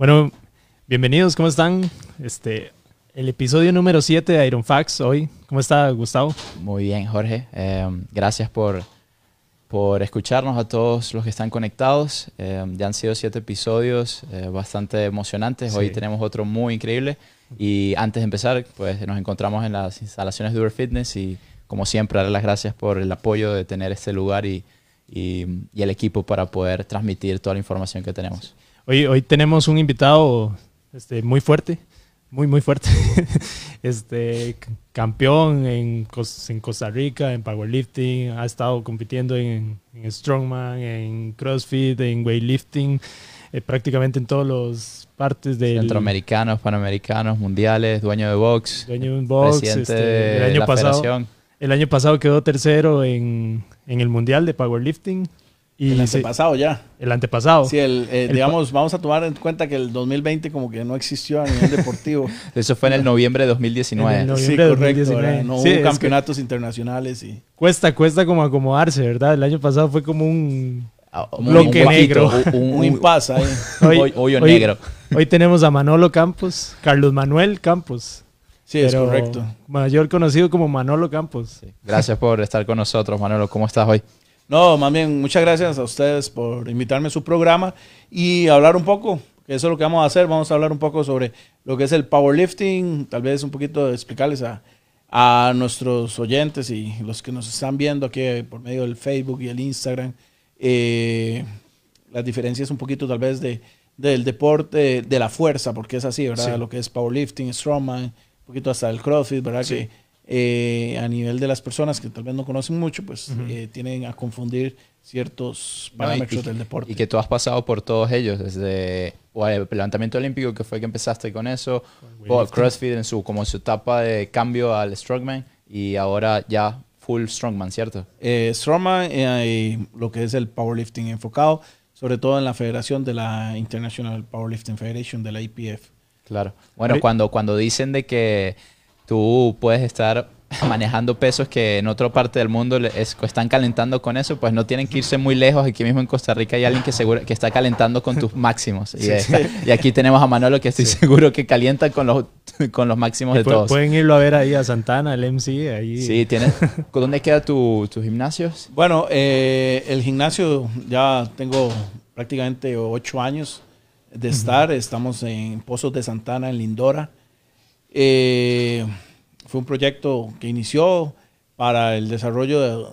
Bueno, bienvenidos, ¿cómo están? Este, el episodio número 7 de Iron Facts hoy. ¿Cómo está, Gustavo? Muy bien, Jorge. Eh, gracias por, por escucharnos a todos los que están conectados. Eh, ya han sido siete episodios eh, bastante emocionantes. Hoy Sí. tenemos otro muy increíble. Y antes de empezar, pues nos encontramos en las instalaciones de Uber Fitness y como siempre, darle las gracias por el apoyo de tener este lugar y, y, y el equipo para poder transmitir toda la información que tenemos. Hoy, hoy tenemos un invitado este, muy fuerte, muy, muy fuerte. este, campeón en, en Costa Rica, en powerlifting, ha estado compitiendo en, en strongman, en crossfit, en weightlifting, eh, prácticamente en todas las partes del Centroamericanos, panamericanos, mundiales, dueño de box, dueño de un box. este, el de año pasado, federación. el año pasado quedó tercero en, en el mundial de powerlifting. Y el antepasado ya. el antepasado. Sí, el, eh, El digamos, vamos a tomar en cuenta que el 2020 como que no existió a nivel deportivo. Eso fue en el noviembre de 2019. En el sí, noviembre de correcto. 2019. ¿verdad? No Sí, hubo que- campeonatos internacionales y... Cuesta, cuesta como acomodarse, ¿verdad? El año pasado fue como un... Ah, Un un bloque negro. Un, Un impasse ahí. Hoy- hoy- hoyo hoy- negro. Hoy tenemos a Manolo Campos, Carlos Manuel Campos. Sí, es correcto. Mayor conocido como Manolo Campos. Sí. Gracias por estar con nosotros, Manolo. ¿Cómo estás hoy? No, más bien, muchas gracias a ustedes por invitarme a su programa y hablar un poco, que eso es lo que vamos a hacer. Vamos a hablar un poco sobre lo que es el powerlifting, tal vez un poquito de explicarles a, a nuestros oyentes y los que nos están viendo aquí por medio del Facebook y el Instagram, eh, las diferencias un poquito tal vez de, del deporte, de la fuerza, porque es así, ¿verdad? Sí. Lo que es powerlifting, strongman, un poquito hasta el crossfit, ¿verdad? Sí. Que eh, a nivel de las personas que tal vez no conocen mucho, pues eh, tienen a confundir ciertos No, y- parámetros del deporte. Y que tú has pasado por todos ellos, desde o el levantamiento olímpico, que fue que empezaste con eso, o weightlifting. CrossFit en su, como su etapa de cambio al Strongman, y ahora ya full Strongman, ¿cierto? eh, Strongman eh, y lo que es el powerlifting enfocado, sobre todo en la federación de la International Powerlifting Federation, de la IPF. Claro. Bueno, cuando, cuando dicen de que tú puedes estar manejando pesos que en otra parte del mundo es- están calentando con eso, pues no tienen que irse muy lejos. Aquí mismo en Costa Rica hay alguien que, seguro, que está calentando con tus máximos. Y, y aquí tenemos a Manolo que estoy seguro que calienta con los, con los máximos de Pu- todos. Pueden irlo a ver ahí a Santana, el MC, ahí. Sí, tienes. ¿Dónde queda tu, tu gimnasio? Bueno, eh, el gimnasio ya tengo prácticamente ocho años de estar. Estamos en Pozos de Santana, en Lindora. Eh, fue un proyecto que inició para el desarrollo de-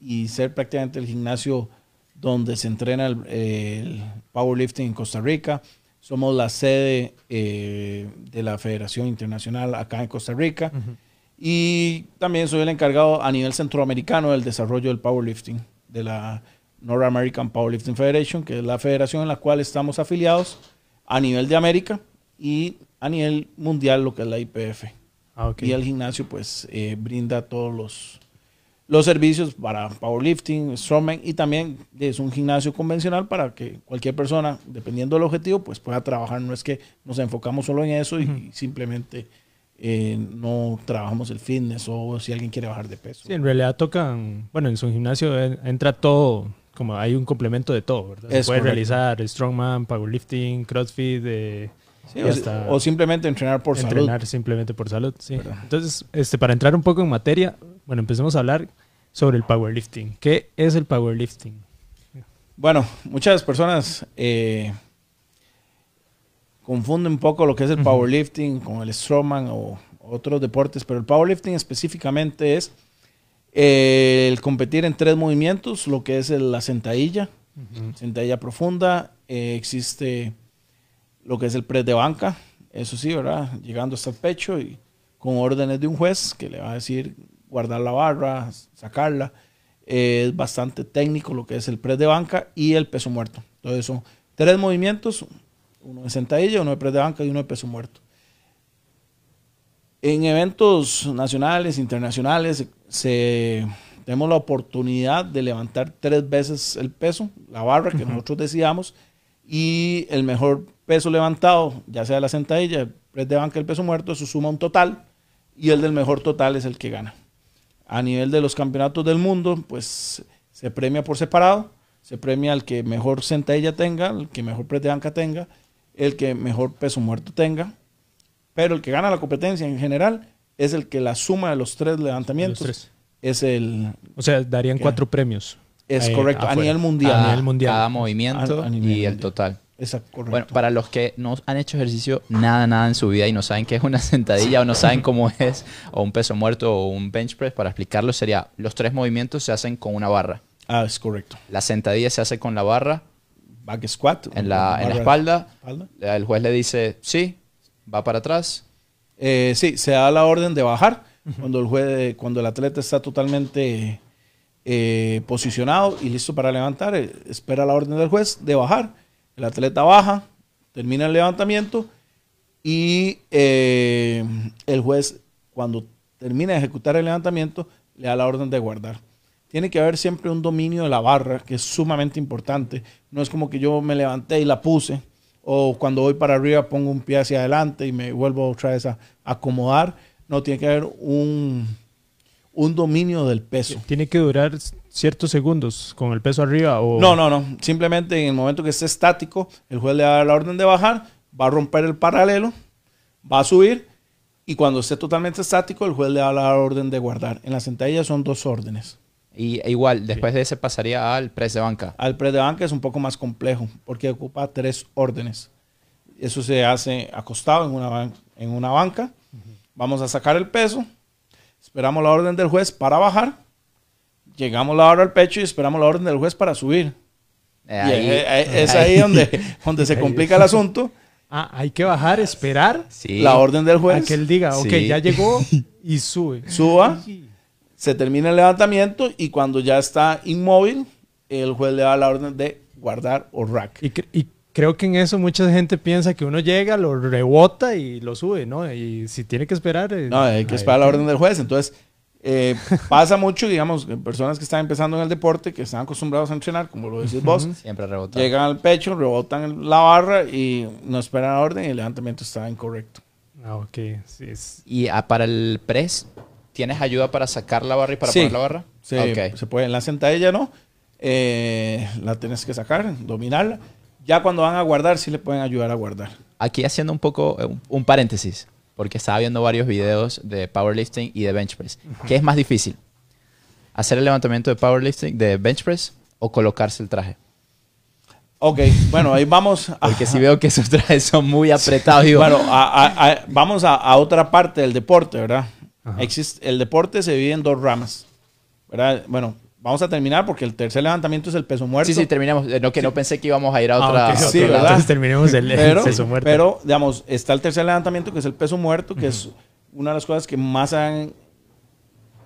y ser prácticamente el gimnasio donde se entrena el, el powerlifting en Costa Rica. Somos la sede eh, de la Federación Internacional acá en Costa Rica. Y también soy el encargado a nivel centroamericano del desarrollo del powerlifting, de la North American Powerlifting Federation, que es la federación en la cual estamos afiliados a nivel de América y a nivel mundial, lo que es la IPF. Ah, ok. Y el gimnasio, pues, eh, brinda todos los, los servicios para powerlifting, strongman y también es un gimnasio convencional para que cualquier persona, dependiendo del objetivo, pues pueda trabajar. No es que nos enfocamos solo en eso y, simplemente eh, no trabajamos el fitness o si alguien quiere bajar de peso. Sí, en realidad tocan, bueno, en su gimnasio en- entra todo, como hay un complemento de todo, ¿verdad? Se puede realizar strongman, powerlifting, crossfit, eh, Sí, o, simplemente entrenar por entrenar salud. simplemente por salud. Sí. Entonces, este, para entrar un poco en materia, bueno, empecemos a hablar sobre el powerlifting. ¿Qué es el powerlifting? Bueno, muchas personas eh, confunden un poco lo que es el powerlifting con el strongman o otros deportes, pero el powerlifting específicamente es eh, el competir en tres movimientos, lo que es el- la sentadilla, sentadilla profunda, eh, existe lo que es el press de banca, eso sí, ¿verdad? Llegando hasta el pecho y con órdenes de un juez que le va a decir guardar la barra, sacarla. Eh, es bastante técnico lo que es el press de banca y el peso muerto. Entonces son tres movimientos, uno de sentadilla, uno de press de banca y uno de peso muerto. En eventos nacionales, internacionales, se, tenemos la oportunidad de levantar tres veces el peso, la barra que nosotros decidamos, y el mejor peso levantado, ya sea la sentadilla, el press de banca, el peso muerto, eso suma un total, y el del mejor total es el que gana. A nivel de los campeonatos del mundo, pues se premia por separado, se premia al que mejor sentadilla tenga, el que mejor press de banca tenga, el que mejor peso muerto tenga. Pero el que gana la competencia en general es el que la suma de los tres levantamientos Los tres. es el... O sea, darían cuatro premios. Es eh, correcto, a nivel mundial. A Cada, nivel mundial. cada movimiento A- a nivel y el total. Exacto, correcto. Bueno, para los que no han hecho ejercicio nada, nada en su vida y no saben qué es una sentadilla o no saben cómo es o un peso muerto o un bench press, para explicarlo sería, los tres movimientos se hacen con una barra. ah, es correcto. La sentadilla se hace con la barra Back squat. en la, en la barra- espalda. espalda. El juez le dice, sí, va para atrás. Eh, sí, se da la orden de bajar cuando el juez, cuando el atleta está totalmente eh, posicionado y listo para levantar. eh, espera la orden del juez de bajar. El atleta baja, termina el levantamiento y eh, el juez cuando termina de ejecutar el levantamiento le da la orden de guardar. Tiene que haber siempre un dominio de la barra que es sumamente importante. No es como que yo me levanté y la puse o cuando voy para arriba pongo un pie hacia adelante y me vuelvo otra vez a acomodar. No, tiene que haber un, un dominio del peso. Tiene que durar ciertos segundos con el peso arriba o... No, no, no. Simplemente en el momento que esté estático, el juez le da la orden de bajar, va a romper el paralelo, va a subir y cuando esté totalmente estático, el juez le da la orden de guardar. En la sentadilla son dos órdenes. Y e igual, después de ese pasaría al press de banca. Al press de banca es un poco más complejo porque ocupa tres órdenes. Eso se hace acostado en una, ban- en una banca. Vamos a sacar el peso. Esperamos la orden del juez para bajar. Llegamos la hora al pecho y esperamos la orden del juez para subir. Eh, Y ahí- eh, eh, es ahí donde, donde se complica el asunto. Ah, hay que bajar, esperar sí. La orden del a juez que él diga, ok, Sí. ya llegó y sube. suba, se termina el levantamiento y cuando ya está inmóvil, el juez le da la orden de guardar o rack. Y, cre- y creo que en eso mucha gente piensa que uno llega, lo rebota y lo sube, ¿no? Y si tiene que esperar... eh, No, hay que ahí- esperar la orden del juez. Entonces, eh, pasa mucho, digamos, personas que están empezando en el deporte, que están acostumbrados a entrenar, como lo decís vos, Siempre rebota. llegan al pecho, rebotan la barra y no esperan la orden y el levantamiento está incorrecto. Ah, ok. Sí, es- Y ah, para el press, ¿tienes ayuda para sacar la barra y para Sí. poner la barra? Se, Ok. se puede en la sentadilla, ¿no? Eh, la tienes que sacar, dominarla. Ya cuando van a guardar, sí le pueden ayudar a guardar. Aquí haciendo un poco eh, un, un paréntesis, porque estaba viendo varios videos de powerlifting y de bench press. ¿Qué es más difícil? ¿Hacer el levantamiento de powerlifting, de bench press o colocarse el traje? Ok, bueno, ahí vamos. A, Porque si veo que esos trajes son muy apretados, digo, bueno, a- a- a- vamos a, a otra parte del deporte, ¿verdad? Existe, el deporte se divide en dos ramas, ¿verdad? Bueno, vamos a terminar porque el tercer levantamiento es el peso muerto. sí, sí, terminamos. Eh, No, que no pensé que íbamos a ir a Ah, otra. ok, a ok. Sí. ¿verdad? Entonces terminemos el, el pero, peso muerto. pero, digamos, está el tercer levantamiento que es el peso muerto, que es una de las cosas que más han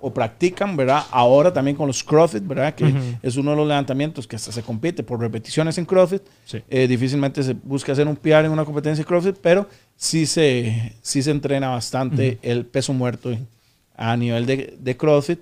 o practican, ¿verdad? Ahora también con los CrossFit, ¿verdad? Que Ujú. es uno de los levantamientos que hasta se compite por repeticiones en CrossFit. Sí. Eh, difícilmente se busca hacer un PR en una competencia de CrossFit, pero sí se, sí se entrena bastante el peso muerto a nivel de, de CrossFit.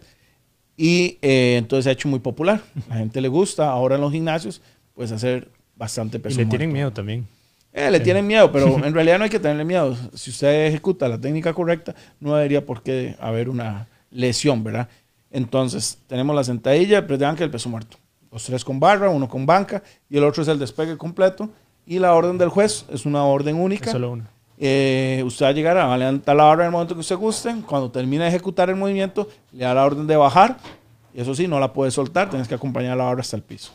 Y eh, entonces se ha hecho muy popular. La gente le gusta ahora en los gimnasios, pues hacer bastante y peso le muerto. tienen miedo también. Eh, le tienen miedo, pero en realidad no hay que tenerle miedo. Si usted ejecuta la técnica correcta, no debería por qué haber una lesión, ¿verdad? Entonces, tenemos la sentadilla, el press de banca y el peso muerto. Los tres con barra, uno con banca y el otro es el despegue completo. Y la orden del juez es una orden única. Es solo uno. Eh, usted va a llegar a levantar la barra en el momento que usted guste. Cuando termine de ejecutar el movimiento, le da la orden de bajar. Y eso sí, no la puede soltar, tienes que acompañar la barra hasta el piso.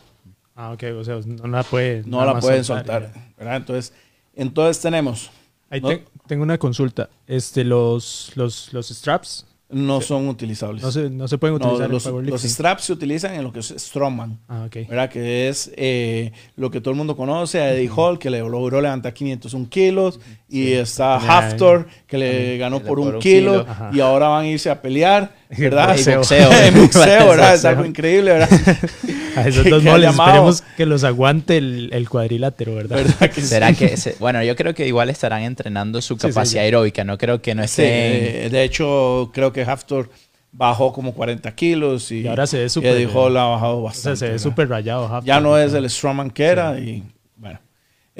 Ah, ok. O sea, no la puede... No la pueden soltar. ya. ¿verdad? Entonces, entonces tenemos Ahí No. te- tengo una consulta. Este, los, los, los straps no son utilizables. no se, no se pueden No, utilizar los, en los powerlifting. straps se utilizan en lo que es Strongman, Ah, ok. ¿verdad? Que es eh, lo que todo el mundo conoce, a Eddie Hall, que le logró levantar 501 kilos, y está Haftor, que le ganó por por un kilo, y ahora van a irse a pelear, ¿verdad? Boxeo. boxeo. en boxeo, ¿verdad? Es algo increíble, ¿verdad? A esos que- dos que moles, esperemos que los aguante el, el cuadrilátero, ¿verdad? ¿Verdad que sí? ¿Será que se- bueno, yo creo que igual estarán entrenando su Sí, sí, capacidad ya. aeróbica, no creo que no Sí, estén eh, de hecho, creo que Haftor bajó como 40 kilos y, Y ahora se ve y súper- Eddie Hall ha bajado O bastante. sea, se ve súper rayado. Haftor. Ya no es el Strongman que era y.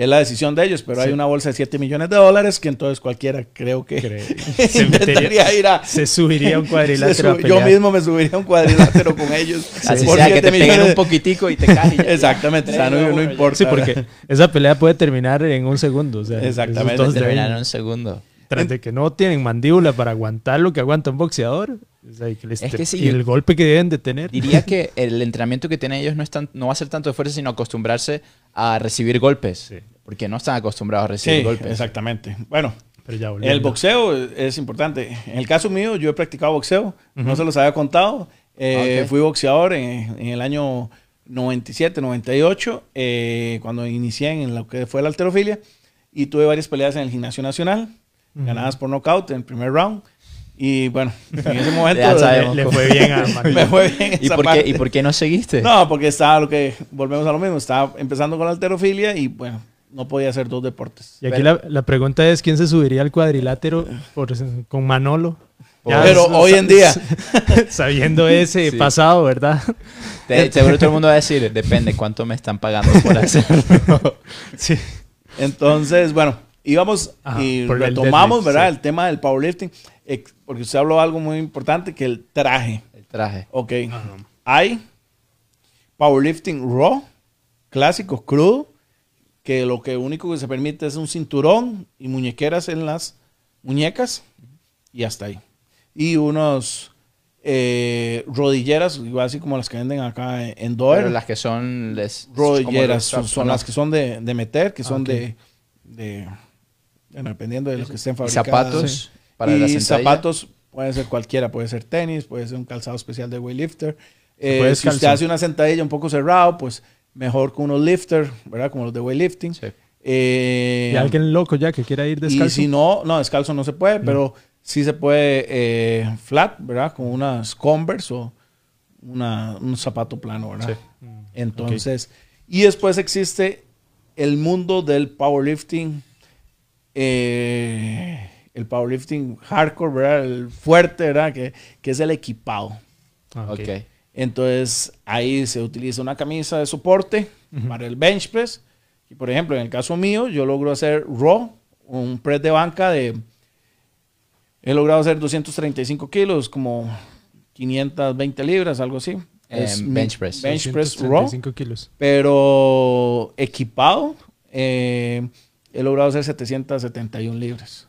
es la decisión de ellos, pero hay una bolsa de 7 millones de dólares que entonces cualquiera creo que se, intentaría metería- ir a... se subiría un cuadrilátero. yo mismo me subiría a un cuadrilátero con ellos. Así por sea que 7 te peguen un poquitico y te ya- Exactamente, o sea, no, no importa. Sí, porque esa pelea puede terminar en un segundo. O sea, Exactamente. deben- Terminaron un segundo. tras de que no tienen mandíbula para aguantar lo que aguanta un boxeador. O sea, y que les Es te- que sí, y yo- el golpe que deben de tener. Diría que el entrenamiento que tienen ellos no, es tan- no va a ser tanto de fuerza, sino acostumbrarse a recibir golpes. Sí. Porque no están acostumbrados a recibir Sí, golpes. exactamente. Bueno, Pero ya el boxeo es importante. En el caso mío, yo he practicado boxeo. No se los había contado. Eh, Ok. Fui boxeador en, en el año 97, 98, eh, cuando inicié en lo que fue la alterofilia. Y tuve varias peleas en el gimnasio nacional, ganadas por nocaut en el primer round. Y bueno, en ese momento Ya Le, sabemos. le fue bien a me fue bien ¿Y por, parte. qué, ¿Y por qué no seguiste? No, porque estaba lo que, volvemos a lo mismo, estaba empezando con la alterofilia y bueno, no podía hacer dos deportes. Y aquí la, la pregunta es: ¿quién se subiría al cuadrilátero por- con Manolo? Ya, Pero hoy en día, Sabiendo ese Sí. pasado, ¿verdad? Te- seguro todo el mundo va a decir, depende cuánto me están pagando por hacerlo. sí. entonces, bueno, íbamos Ajá, y el retomamos, deadlift, ¿verdad? sí. El tema del powerlifting, ex- porque usted habló algo muy importante, que el traje, El traje. ok. Hay powerlifting raw, clásico, crudo, que lo que único que se permite es un cinturón y muñequeras en las muñecas y hasta ahí. Y unos eh, rodilleras, igual así como las que venden acá en, Doer. Pero las que son... Les, rodilleras son, son las que son de, de meter, que son ok. de, de- bueno, dependiendo de lo que estén Y fabricadas. zapatos para la y sentadilla. zapatos puede ser cualquiera, puede ser tenis, puede ser un calzado especial de weightlifter. Eh, si usted hace una sentadilla un poco cerrado, pues mejor con unos lifter, ¿verdad? Como los de weightlifting. Sí. Eh, Y alguien loco ya que quiera ir descalzo. y si no, no, descalzo no se puede, pero sí se puede eh, flat, ¿verdad? Con unas Converse o una, un zapato plano, ¿verdad? Sí. Mm, Entonces, y después existe el mundo del powerlifting, eh, el powerlifting hardcore, ¿verdad? El fuerte, ¿verdad? Que, que es el equipado. Ah, ok. Ok. Entonces, ahí se utiliza una camisa de soporte para el bench press. Y por ejemplo, en el caso mío, yo logro hacer raw, un press de banca de. He logrado hacer 235 kilos, como 520 libras, algo así. Es Eh, bench press. Bench press raw. 235 kilos. Pero equipado, eh, he logrado hacer 771 libras.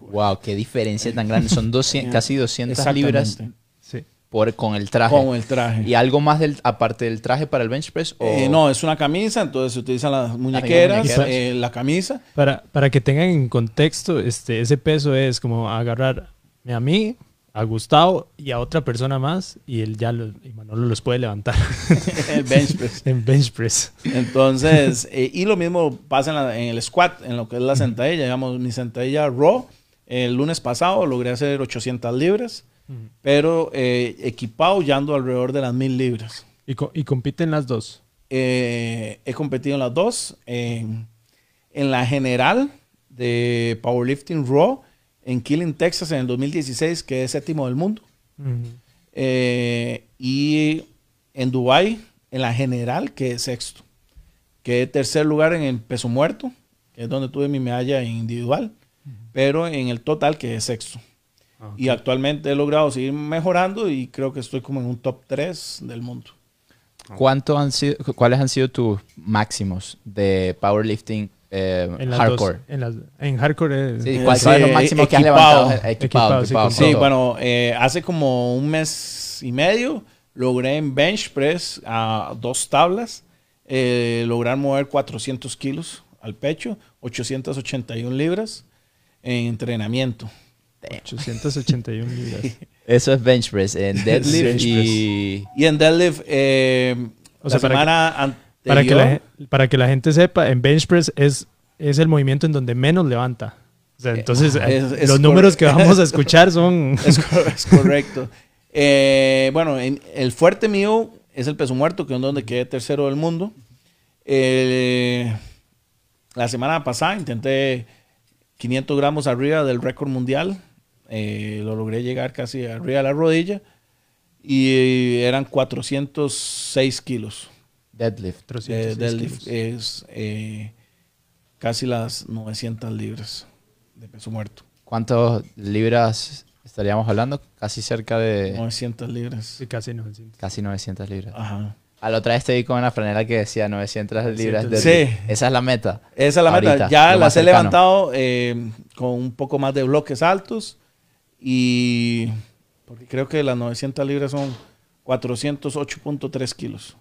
Wow, qué diferencia tan grande. Son 200, casi 200 Exactamente. libras Sí. por, con el traje. Con el traje. ¿Y algo más del, aparte del traje para el bench press? O... Eh, no, es una camisa, entonces se utilizan las muñequeras, muñequeras. eh, la camisa. Para, para que tengan en contexto, este, ese peso es como agarrar a mí, a Gustavo y a otra persona más y él ya lo, y Manolo los puede levantar el bench press. en bench press. Entonces, eh, y lo mismo pasa en, la- en el squat, en lo que es la sentadilla. Digamos, mi sentadilla raw, el lunes pasado logré hacer 800 libras, pero eh, equipado ya ando alrededor de las 1000 libras. Y, co- y compiten las dos. Eh, he competido en las dos. En, en la general de Powerlifting Raw, en Killing, Texas, en el 2016, que es séptimo del mundo. Eh, y en Dubai en la general, que es sexto. Que es tercer lugar en el peso muerto, que es donde tuve mi medalla individual. Pero en el total, que es sexto. Ah, Y actualmente he logrado seguir mejorando y creo que estoy como en un top 3 del mundo. ¿Cuánto han sido, ¿Cuáles han sido tus máximos de powerlifting eh, En las hardcore? dos. En, las- en hardcore. eh, Sí, Eh, ¿Cuál sí, es lo máximo que has levantado? Equipado, Equipado, sí, equipado, Sí, todo. bueno, eh, hace como un mes y medio logré en bench press a dos tablas, eh, lograr mover 400 kilos al pecho, 881 libras en entrenamiento. 881 libras. Eso es bench press. En deadlift Bench y... Y en deadlift, eh, O la sea, para anterior, Para que, la, para que la gente sepa, en bench press es, es el movimiento en donde menos levanta. O sea, entonces, es- eh, es los números que vamos a escuchar son... Es, cor- es correcto. Eh, bueno, en- el fuerte mío es el peso muerto, que es donde quedé tercero del mundo. Eh, la semana pasada intenté 500 gramos arriba del récord mundial. Eh, lo logré llegar casi arriba de la rodilla. Y eran 406 kilos Deadlift. de 306 deadlift. kilos. Es, eh, casi las 900 libras de peso muerto. ¿Cuántas libras estaríamos hablando? Casi cerca de 900 libras. Sí, casi 900. casi 900 libras. Ajá. A la otra vez te vi con una franela que decía 900 libras. De Sí. Esa es la meta. Esa es la meta. Ya las he cercano. levantado eh, con un poco más de bloques altos y porque creo que las 900 libras son 408.3 kilos.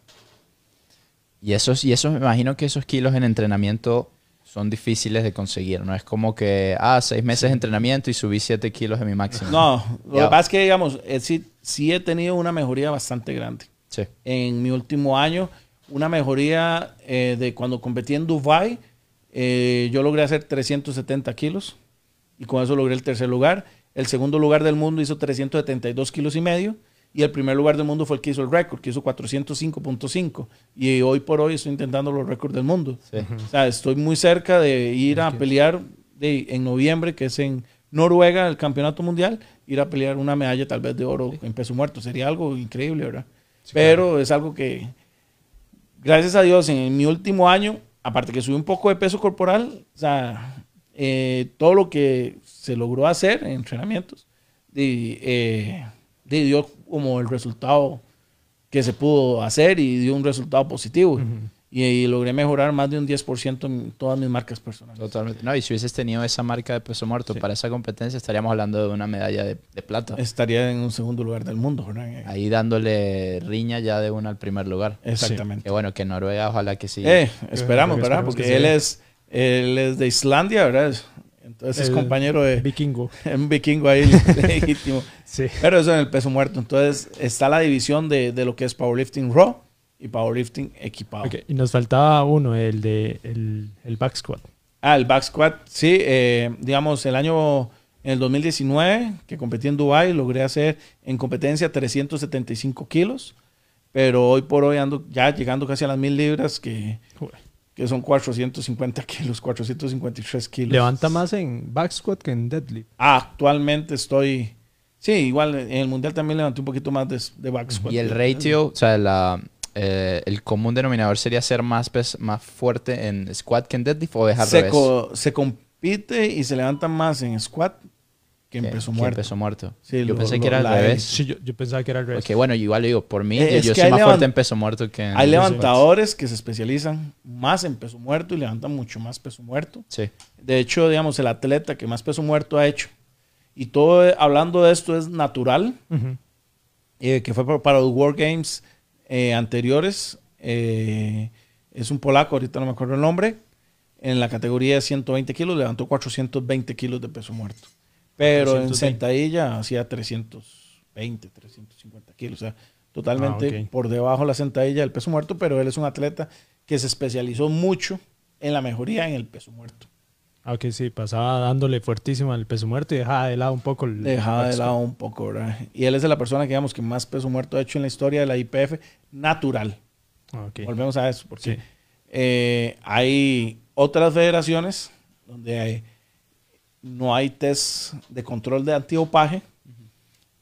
Y esos, y esos, me imagino que esos kilos en entrenamiento son difíciles de conseguir. No es como que, ah, seis meses de entrenamiento y subí 7 kilos de mi máximo. No, lo que pasa es que, digamos, eh, sí, sí he tenido una mejoría bastante grande. Sí. En mi último año, una mejoría eh, de cuando competí en Dubai, eh, yo logré hacer 370 kilos y con eso logré el tercer lugar. El segundo lugar del mundo hizo 372 kilos y medio y el primer lugar del mundo fue el que hizo el récord, que hizo 405.5 y hoy por hoy estoy intentando los récords del mundo. Sí. O sea, estoy muy cerca de ir a pelear de- en noviembre, que es en Noruega, el campeonato mundial, ir a pelear una medalla tal vez de oro en peso muerto. Sería algo increíble, ¿verdad? Pero es algo que, gracias a Dios, en mi último año, aparte que subí un poco de peso corporal, o sea, eh, todo lo que se logró hacer en entrenamientos, di- eh, di- dio como el resultado que se pudo hacer y dio un resultado positivo. Y, y logré mejorar más de un 10% en todas mis marcas personales. Totalmente. No, y si hubieses tenido esa marca de peso muerto para esa competencia, estaríamos hablando de una medalla de, de plata. Estaría en un segundo lugar del mundo, ¿verdad? Ahí dándole riña ya de una al primer lugar. Exactamente. Que bueno, que Noruega, ojalá que sí. Eh, esperamos, Esperemos ¿verdad? que Porque sí. él es, él es de Islandia, ¿verdad? Entonces es compañero de Vikingo. un vikingo ahí legítimo. Sí. Pero eso en el peso muerto. Entonces está la división de, de lo que es powerlifting raw y powerlifting equipado. Ok, Y nos faltaba uno, el de el, el back squat. Ah, el back squat, sí. eh, digamos, el año, en el 2019, que competí en Dubai, logré hacer en competencia 375 kilos. Pero hoy por hoy ando ya llegando casi a las mil libras, que, que son 450 kilos, 453 kilos. Levanta más en back squat que en deadlift. Ah, actualmente estoy... Sí, igual en el mundial también levanté un poquito más de, de back squat. Y el ratio, o sea, la, eh, el común denominador sería ser más, pes- más fuerte en squat que en deadlift o es al se, revés. co- se compite y se levanta más en squat que en peso muerto. peso muerto. Sí, Yo lo- pensé lo- que era al revés. Sí, yo, yo pensaba que era al revés. Porque bueno, igual lo digo, por mí, Eh, yo, es yo soy hay más fuerte en peso muerto que en Hay levantadores que se especializan más en peso muerto y levantan mucho más peso muerto. Sí. De hecho, digamos, el atleta que más peso muerto ha hecho, y todo eh, hablando de esto es natural, Ujú. eh, que fue pa- para los World Games eh, anteriores, eh, es un polaco, ahorita no me acuerdo el nombre, en la categoría de 120 kilos levantó 420 kilos de peso muerto. Pero en 420. sentadilla hacía 320, 350 kilos. O sea, totalmente Ah, por debajo de la sentadilla del peso muerto, pero él es un atleta que se especializó mucho en la mejoría en el peso muerto. Ah, ok, sí, pasaba dándole fuertísimo al peso muerto y dejaba de lado un poco el Dejaba de lado un poco, ¿verdad? Y él es de la persona que, digamos, que más peso muerto ha hecho en la historia de la IPF natural. Ah. Volvemos a eso, porque Sí. eh, hay otras federaciones donde hay- no hay test de control de antidopaje.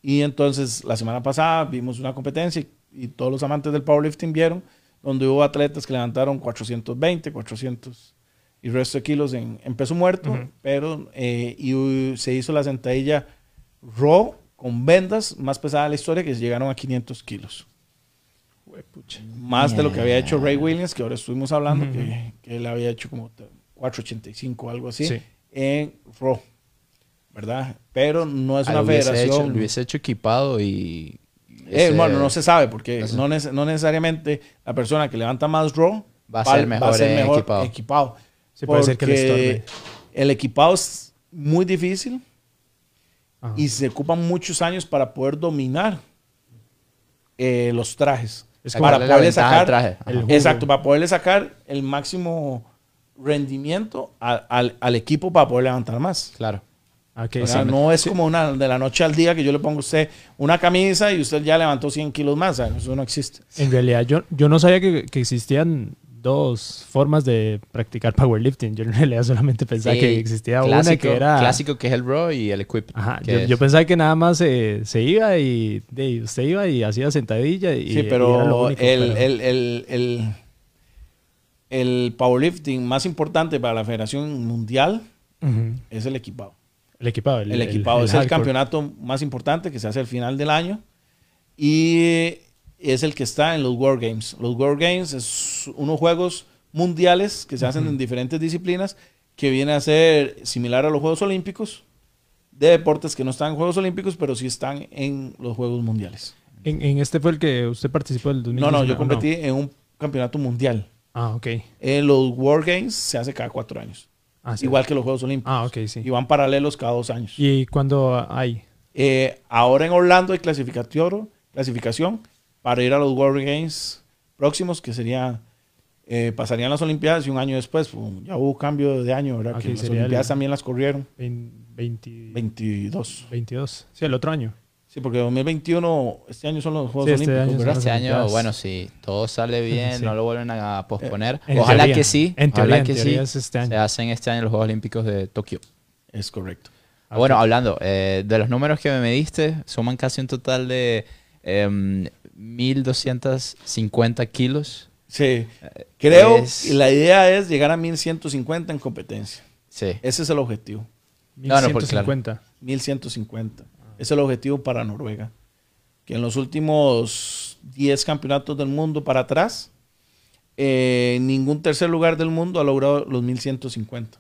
Y entonces la semana pasada vimos una competencia y, y todos los amantes del powerlifting vieron donde hubo atletas que levantaron 420, 400 y resto de kilos en, en peso muerto, Ujú. pero eh, y uh, se hizo la sentadilla raw con vendas más pesada de la historia que llegaron a 500 kilos más de lo que había hecho Ray. Williams, que ahora estuvimos hablando, Ujú. que, que él había hecho como 485 o algo así, Sí. en Raw, ¿verdad? Pero no es Ah, una lo federación. Hecho, lo hubiese hecho equipado y... Eh, bueno, no se sabe, porque no sé. no, nece- no necesariamente la persona que levanta más Raw Va a ser mejor en equipado. equipado. Sí, puede ser que le Porque estorbe. el equipado es muy difícil Ajá. y se ocupan muchos años para poder dominar eh, los trajes. Es como para poderle sacar traje. Exacto, para poderle sacar el máximo rendimiento al, al equipo para poder levantar más. Claro. Ah, O sea, sí. no es como una de la noche al día que yo le pongo a usted una camisa y usted ya levantó 100 kilos más. Eso no existe. En realidad, yo, yo no sabía que, que existían dos formas de practicar powerlifting. Yo en realidad solamente pensaba Sí, que existía una clásico, que era... Clásico que es el raw y el equip. Ajá, yo, yo pensaba que nada más eh, se iba y, de, usted iba y hacía sentadilla y, Sí, y era lo pero único, el, pero- el- el- el- el powerlifting más importante para la Federación Mundial es el equipado. El equipado. El, equipado es el campeonato más importante que se hace al final del año y es el que está en los World Games. Los World Games es unos juegos mundiales que se hacen en diferentes disciplinas que viene a ser similar a los Juegos Olímpicos de deportes que no están en Juegos Olímpicos pero sí están en los Juegos Mundiales. En, en este fue el que usted participó No, 2019. no, yo ¿o competí en un campeonato mundial. Ah, ok. En los World Games se hace cada cuatro años, Ah, sí. igual que los Juegos Olímpicos. Ah, ok, sí. Y van paralelos cada dos años. ¿Y cuándo hay? Eh, ahora en Orlando hay clasificatorio, clasificación para ir a los World Games próximos, que sería, eh, pasarían las Olimpiadas y un año después, pum, ya hubo cambio de año, ¿verdad? Que las Olimpiadas el- también las corrieron. Vein- 20 22. 22. Sí, el otro año. Sí, porque 2021, este año son los Juegos Sí, este Olímpicos, Este año, bueno, si todo sale bien, Sí. no lo vuelven a posponer. En Ojalá teoría. que sí. En teoría, ojalá en que sí. es este año. Se hacen este año los Juegos Olímpicos de Tokio. Es correcto. Ah, Bueno, hablando eh, de los números que me diste, suman casi un total de em, 1.250 kilos. Sí, creo es- y la idea es llegar a 1150 en competencia. Sí. Ese es el objetivo. No, no, porque 1150. 1150. Es el objetivo para Noruega. Que en los últimos 10 campeonatos del mundo para atrás, eh, ningún tercer lugar del mundo ha logrado los 1150.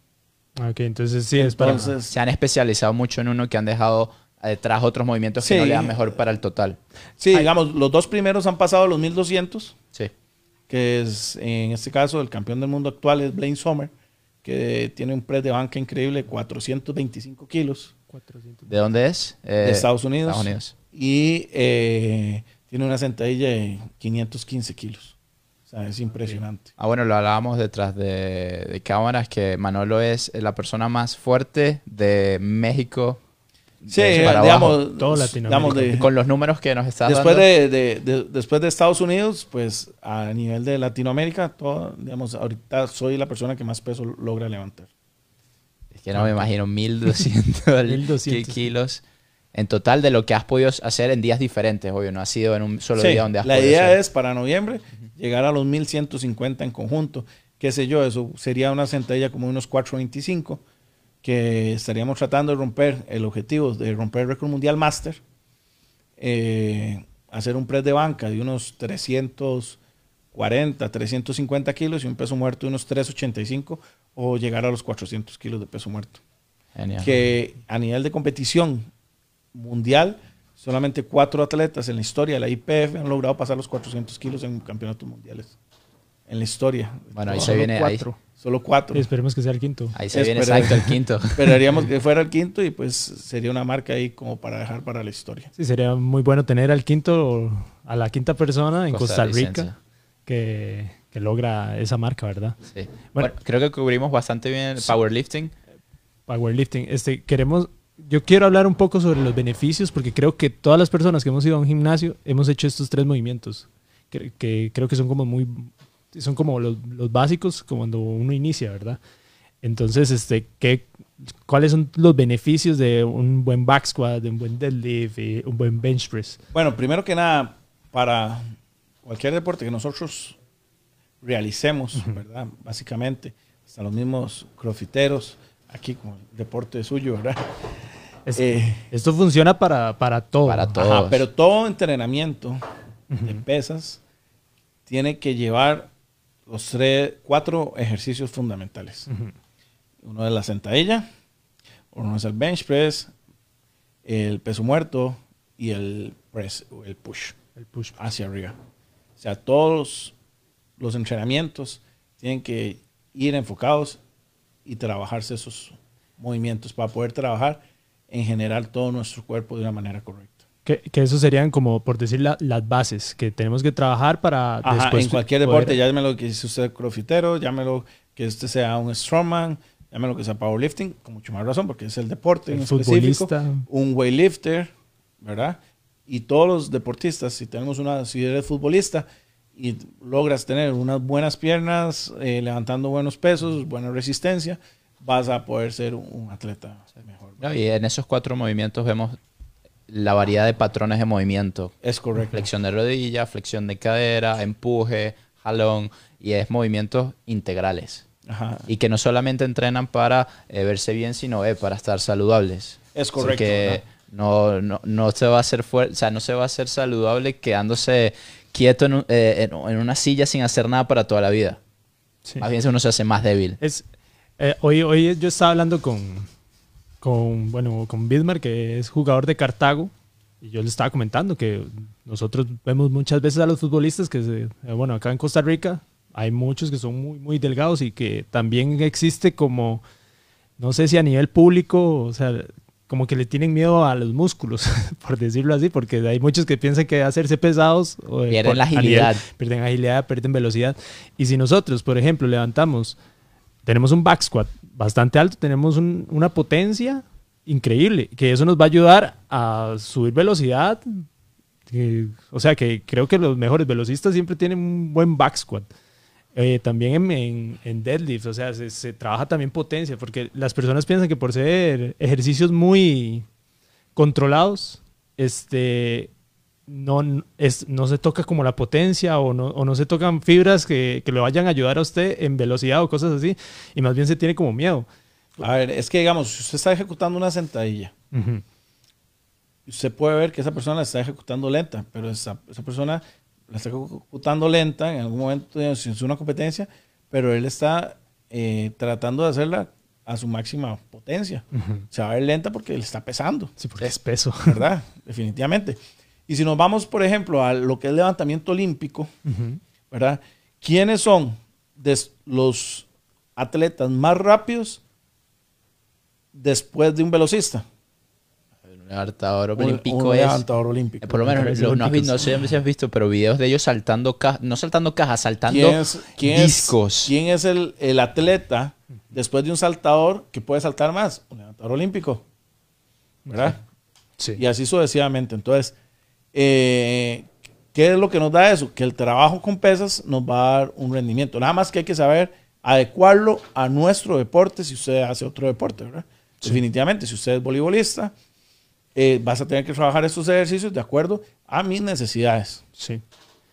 Ah, Ok, entonces sí, es para... Entonces, Se han especializado mucho en uno que han dejado detrás otros movimientos que no le dan mejor para el total. sí, digamos, los dos primeros han pasado los 1200, Sí. Que es en este caso el campeón del mundo actual es Blaine Sommer, que tiene un press de banca increíble, 425 kilos, 400. ¿De dónde es? Eh, de Estados Unidos. Estados Unidos. Y eh, tiene una sentadilla de 515 kilos. O sea, es impresionante. Ah, bueno, lo hablábamos detrás de, de cámaras, que Manolo es la persona más fuerte de México. Sí, de para abajo. digamos, Todo digamos de- Con los números que nos estás después dando. de, de- de- después de Estados Unidos, pues a nivel de Latinoamérica, todo, digamos, ahorita soy la persona que más peso logra levantar. Es que no me imagino 1200 1200. kilos en total de lo que has podido hacer en días diferentes, obvio, no ha sido en un solo Sí, día donde has la podido idea hacer. es para noviembre llegar a los 1150 en conjunto. Qué sé yo, eso sería una sentadilla como unos 425 que estaríamos tratando de romper el objetivo de romper el récord mundial master. eh, hacer un press de banca de unos 340, 350 kilos y un peso muerto de unos 385 o llegar a los 400 kilos de peso muerto Genial. que a nivel de competición mundial, solamente cuatro atletas en la historia de la IPF han logrado pasar los 400 kilos en campeonatos mundiales. En la historia. Bueno, ahí se viene, ahí. Solo cuatro. Y esperemos que sea el quinto. ahí se viene exacto el quinto. Esperaríamos que fuera el quinto y pues sería una marca ahí como para dejar para la historia. Sí, sería muy bueno tener al quinto, a la quinta persona en Costa. Rica que, que logra esa marca, ¿verdad? Sí. Bueno. Bueno, creo que cubrimos bastante bien el powerlifting. Powerlifting. Este, queremos, yo quiero hablar un poco sobre los beneficios porque creo que todas las personas que hemos ido a un gimnasio hemos hecho estos tres movimientos que, que creo que son como muy, son como los, los básicos como cuando uno inicia, ¿verdad? Entonces, este, ¿qué, ¿cuáles son los beneficios de un buen back squat, de un buen deadlift, y un buen bench press? Bueno, primero que nada, para cualquier deporte que nosotros realicemos, ¿verdad? Básicamente, hasta los mismos crofiteros, aquí con el deporte suyo, ¿verdad? Es- Eh, Esto funciona para, para todo. Para. Ajá, Todos. pero todo entrenamiento de pesas tiene que llevar los tres, cuatro ejercicios fundamentales. Uno es la sentadilla, uno es el bench press, el peso muerto y el press el push El push. hacia arriba. O sea, todos los entrenamientos tienen que ir enfocados y trabajarse esos movimientos para poder trabajar en general todo nuestro cuerpo de una manera correcta. Que, que eso serían como, por decir, la- las bases que tenemos que trabajar para Ajá, después en cualquier poder- deporte, llámelo que si usted es crofitero, llámelo que usted sea un strongman, llámelo que sea powerlifting, con mucho más razón, porque es el deporte El en específico. futbolista. Un weightlifter, ¿verdad? Y todos los deportistas, si tenemos una, si eres futbolista y logras tener unas buenas piernas, eh, levantando buenos pesos, buena resistencia, vas a poder ser un, un atleta mejor. No, y en esos cuatro movimientos vemos la variedad de patrones de movimiento. Es correcto. Flexión de rodilla, flexión de cadera, empuje, jalón. y es movimientos integrales. Ajá. Y que no solamente entrenan para eh, verse bien, sino eh, para estar saludables. Es Así correcto. que ¿verdad? no, no, no se va a hacer o sea, no se va a hacer saludable quedándose quieto en, un- eh, en- en una silla sin hacer nada para toda la vida. Sí. Más bien uno se hace más débil. Es, eh, hoy, hoy yo estaba hablando con, con, bueno, con Bismarck, que es jugador de Cartago, y yo le estaba comentando que nosotros vemos muchas veces a los futbolistas que, se- eh, bueno, acá en Costa Rica hay muchos que son muy, muy delgados y que también existe como, no sé si a nivel público, o sea, como que le tienen miedo a los músculos, por decirlo así, porque hay muchos que piensan que hacerse pesados o, eh, Pierden por- la a nivel- agilidad. pierden agilidad, pierden velocidad. Y si nosotros, por ejemplo, levantamos, tenemos un back squat bastante alto, tenemos un- una potencia increíble, que eso nos va a ayudar a subir velocidad. o sea, que creo que los mejores velocistas siempre tienen un buen back squat. Eh, también en, en, en deadlift, o sea, se, se trabaja también potencia, porque las personas piensan que por ser ejercicios muy controlados, este, no, es, no se toca como la potencia o no, o no se tocan fibras que, que le vayan a ayudar a usted en velocidad o cosas así, y más bien se tiene como miedo. A ver, es que digamos, si usted está ejecutando una sentadilla, Ujú. usted puede ver que esa persona la está ejecutando lenta, pero esa, esa persona la está ejecutando lenta en algún momento, digamos, si es una competencia, pero él está eh, tratando de hacerla a su máxima potencia. Se va a ver lenta porque le está pesando. Sí, porque es peso. ¿verdad? Definitivamente. Y si nos vamos, por ejemplo, a lo que es levantamiento olímpico. ¿verdad? ¿Quiénes son des- los atletas más rápidos después de un velocista? Un levantador olímpico un es... levantador olímpico. eh, Por lo menos, lo- no, has visto, no sé si has visto, pero videos de ellos saltando cajas, no saltando cajas, saltando ¿Quién es, quién es- discos. quién es el, el atleta después de un saltador que puede saltar más? Un levantador olímpico. ¿Verdad? Sí. Y así sucesivamente. Entonces, eh, ¿qué es lo que nos da eso? Que el trabajo con pesas nos va a dar un rendimiento. Nada más que hay que saber adecuarlo a nuestro deporte si usted hace otro deporte, ¿verdad? Definitivamente, si usted es voleibolista, eh, vas a tener que trabajar estos ejercicios de acuerdo a mis necesidades. Sí.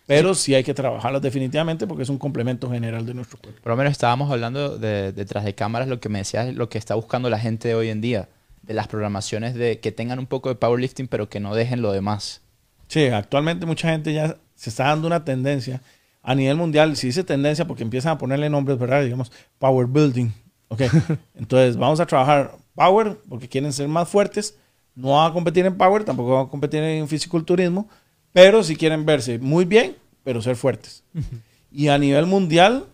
Pero sí hay que trabajarlos definitivamente porque es un complemento general de nuestro cuerpo. Por lo menos estábamos hablando de, detrás de cámaras, lo que me decías, lo que está buscando la gente de hoy en día, de las programaciones de que tengan un poco de powerlifting, pero que no dejen lo demás. Sí, actualmente mucha gente ya se está dando una tendencia a nivel mundial. Si dice tendencia porque empiezan a ponerle nombres, ¿verdad? Digamos, power building. Ok. Entonces, vamos a trabajar power porque quieren ser más fuertes. No van a competir en power, tampoco van a competir en fisiculturismo, pero si quieren verse muy bien, pero ser fuertes. Y a nivel mundial,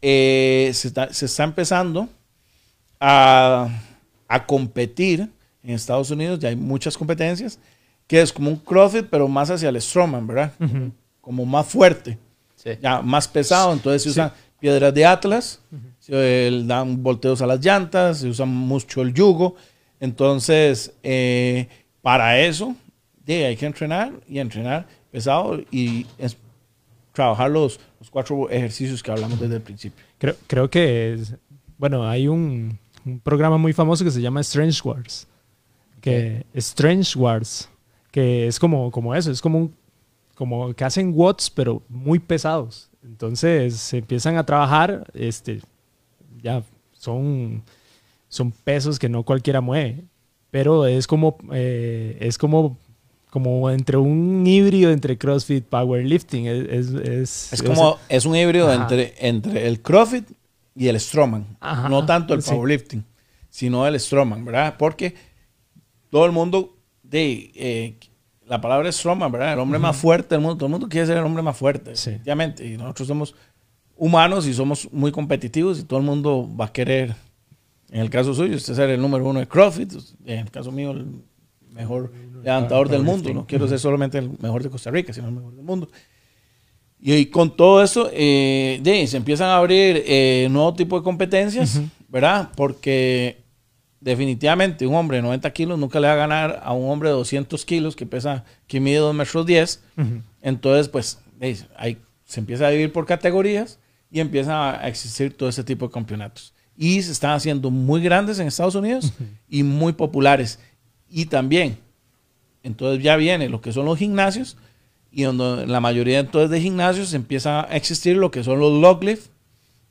eh, se, está, se está empezando a, a competir en Estados Unidos. Ya hay muchas competencias que es como un CrossFit, pero más hacia el strongman, ¿verdad? Como más fuerte, Sí. ya más pesado. Entonces se Sí. usan piedras de Atlas, se el- dan volteos a las llantas, se usa mucho el yugo. Entonces, eh, para eso, de, hay que entrenar y entrenar pesado y es- trabajar los, los cuatro ejercicios que hablamos desde el principio. Creo, creo que, es- bueno, hay un, un programa muy famoso que se llama Strange Wars. Que, Strange Wars. Que es como, como eso, es como, un- como que hacen watts, pero muy pesados. Entonces se empiezan a trabajar, este, ya son, son pesos que no cualquiera mueve. Pero es como, eh, es como, como entre un híbrido entre CrossFit, Powerlifting. Es, es, es, Es como, es un híbrido Ajá. entre, entre el CrossFit y el Strongman. Ajá, no tanto el sí. powerlifting, sino el Strongman, ¿verdad? Porque todo el mundo, de, eh, la palabra es Strongman, ¿verdad? El hombre más fuerte del mundo. Todo el mundo quiere ser el hombre más fuerte, Sí. definitivamente. Y nosotros somos humanos y somos muy competitivos y todo el mundo va a querer, en el caso suyo, usted ser el número uno de CrossFit, en el caso mío, el mejor levantador del mundo. No quiero ser solamente el mejor de Costa Rica, sino el mejor del mundo. Y, y con todo eso, eh, se empiezan a abrir eh, nuevo tipo de competencias, ¿verdad? Porque definitivamente un hombre de 90 kilos nunca le va a ganar a un hombre de 200 kilos que pesa, que mide 2 metros 10. Ujú. Entonces, pues, veis, ahí se empieza a dividir por categorías y empieza a existir todo ese tipo de campeonatos. Y se están haciendo muy grandes en Estados Unidos y muy populares. Y también, entonces ya viene lo que son los gimnasios y donde la mayoría entonces de gimnasios empieza a existir lo que son los log lift,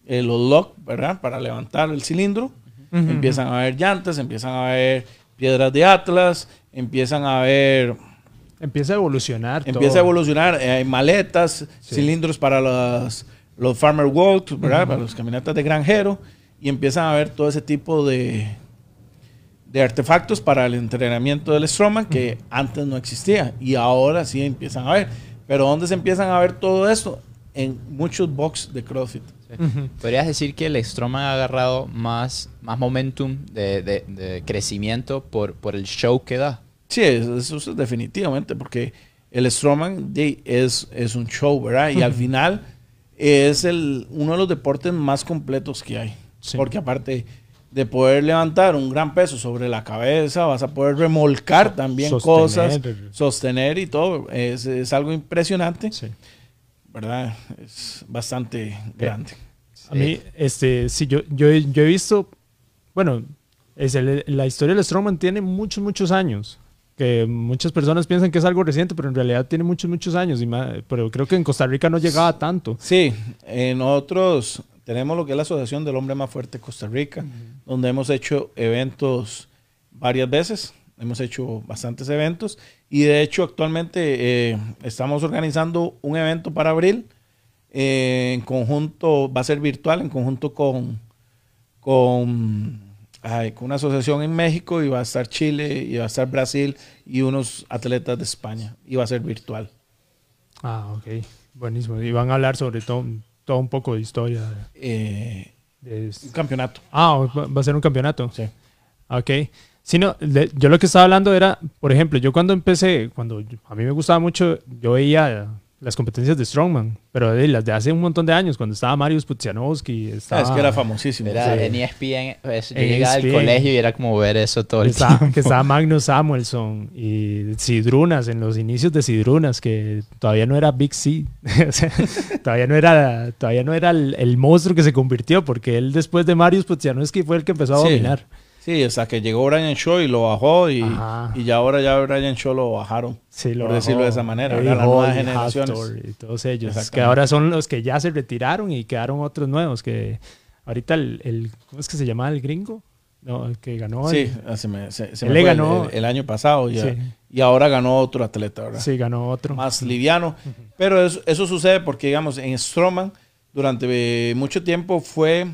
eh, los log, ¿verdad? Para levantar el cilindro. Empiezan a haber llantas, empiezan a haber piedras de atlas, empiezan a haber... Empieza a evolucionar. Empieza a evolucionar, eh, hay maletas, cilindros para los, los farmer walks, ¿verdad? Para los caminatas de granjero, y empiezan a haber todo ese tipo de, de artefactos para el entrenamiento del Strongman que antes no existía y ahora sí empiezan a ver. Pero ¿dónde se empiezan a ver todo esto? En muchos box de CrossFit. ¿Podrías decir que el Strongman ha agarrado más, más momentum de, de, crecimiento por, por, el show que da? Sí, eso, es definitivamente, porque el Strongman es, es un show, ¿verdad? Y al final es el, uno de los deportes más completos que hay. Porque aparte de poder levantar un gran peso sobre la cabeza, vas a poder remolcar también cosas, sostener y todo. Es, es algo impresionante. ¿Verdad? Es bastante grande. A mí, este, sí, yo, yo, yo he visto, bueno, es la historia del Strongman tiene muchos, muchos años. Que muchas personas piensan que es algo reciente, pero en realidad tiene muchos, muchos años. Y pero creo que en Costa Rica no llegaba tanto. Sí, en otros, tenemos lo que es la Asociación del Hombre Más Fuerte de Costa Rica, donde hemos hecho eventos varias veces, hemos hecho bastantes eventos y de hecho actualmente eh, estamos organizando un evento para abril eh, en conjunto, va a ser virtual, en conjunto con, con, con una asociación en México y va a estar Chile y va a estar Brasil y unos atletas de España y va a ser virtual. Ah, ok. Buenísimo. Y van a hablar sobre todo todo un poco de historia. Eh, un campeonato. Ah, va a ser un campeonato. Sí. Ok. Si no, yo lo que estaba hablando era, por ejemplo, yo cuando empecé, cuando a mí me gustaba mucho, yo veía las competencias de Strongman, pero de las de hace un montón de años, cuando estaba Marius Pudzianowski. Estaba, es que era famosísimo. Era en ESPN, pues, yo llegaba al colegio y era como ver eso todo el tiempo. Que estaba Magnus Samuelson y Sidrunas, en los inicios de Sidrunas, que todavía no era Big C. todavía no era, todavía no era el, monstruo que se convirtió, porque él después de Marius Pudzianowski fue el que empezó a dominar. Sí, hasta que llegó Brian Shaw y lo bajó y, y ya ahora ya Brian Shaw lo bajaron. Sí, lo por decirlo de esa manera, las nuevas generaciones. Y todos ellos, que ahora son los que ya se retiraron y quedaron otros nuevos, que ahorita el, el ¿cómo es que se llama el gringo? No, el que ganó. Sí, se me, se, me ganó el, año pasado y, y ahora ganó otro atleta, ¿verdad? Sí, ganó otro. Más liviano. Pero eso, eso sucede porque, digamos, en Stroman durante mucho tiempo fue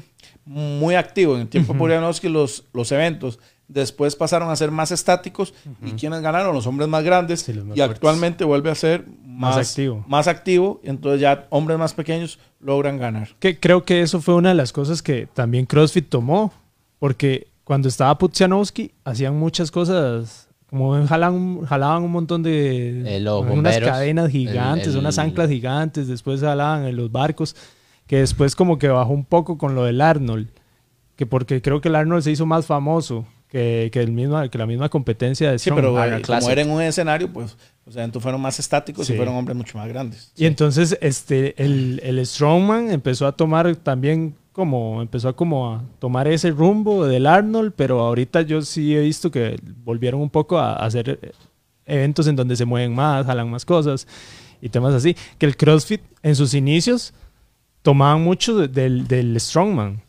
muy activo. En el tiempo uh los, los eventos después pasaron a ser más estáticos. Y quienes ganaron los hombres más grandes. Y actualmente vuelve a ser más, activo. Más activo, entonces ya hombres más pequeños logran ganar. Que creo que eso fue una de las cosas que también CrossFit tomó, porque cuando estaba Putsianowski hacían muchas cosas como jalaban, jalaban un montón de unas cadenas gigantes, unas anclas gigantes, después jalaban en los barcos que después como que bajó un poco con lo del Arnold, que porque creo que el Arnold se hizo más famoso que, que, el mismo, que la misma competencia de Sí, pero eh, como era en un escenario, pues los eventos fueron más estáticos y fueron hombres mucho más grandes. Y entonces este, el, el Strongman empezó a tomar también como, empezó a como a tomar ese rumbo del Arnold, pero ahorita yo sí he visto que volvieron un poco a, a hacer eventos en donde se mueven más, jalan más cosas y temas así. Que el CrossFit en sus inicios tomaban mucho del, del strongman.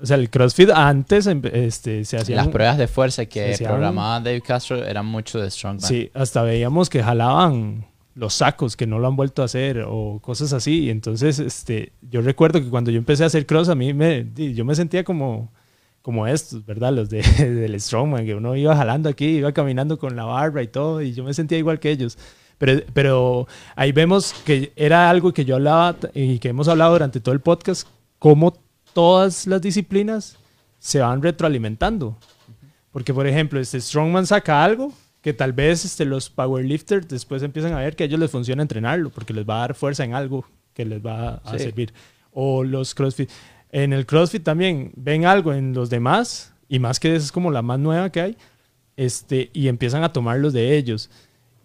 O sea, el CrossFit antes em, este, se hacían... Las pruebas de fuerza que programaba Dave Castro eran mucho de strongman. Sí, hasta veíamos que jalaban los sacos, que no lo han vuelto a hacer o cosas así. Y entonces, este, yo recuerdo que cuando yo empecé a hacer cross, a mí me, yo me sentía como, como estos, ¿verdad? Los de, del strongman, que uno iba jalando aquí, iba caminando con la barra y todo, y yo me sentía igual que ellos. Pero, pero ahí vemos que era algo que yo hablaba y que hemos hablado durante todo el podcast, cómo todas las disciplinas se van retroalimentando. Porque, por ejemplo, este Strongman saca algo que tal vez este, los powerlifters después empiezan a ver que a ellos les funciona entrenarlo, porque les va a dar fuerza en algo que les va a servir. O los CrossFit. En el CrossFit también ven algo en los demás, y más que es como la más nueva que hay, este, y empiezan a tomarlos de ellos.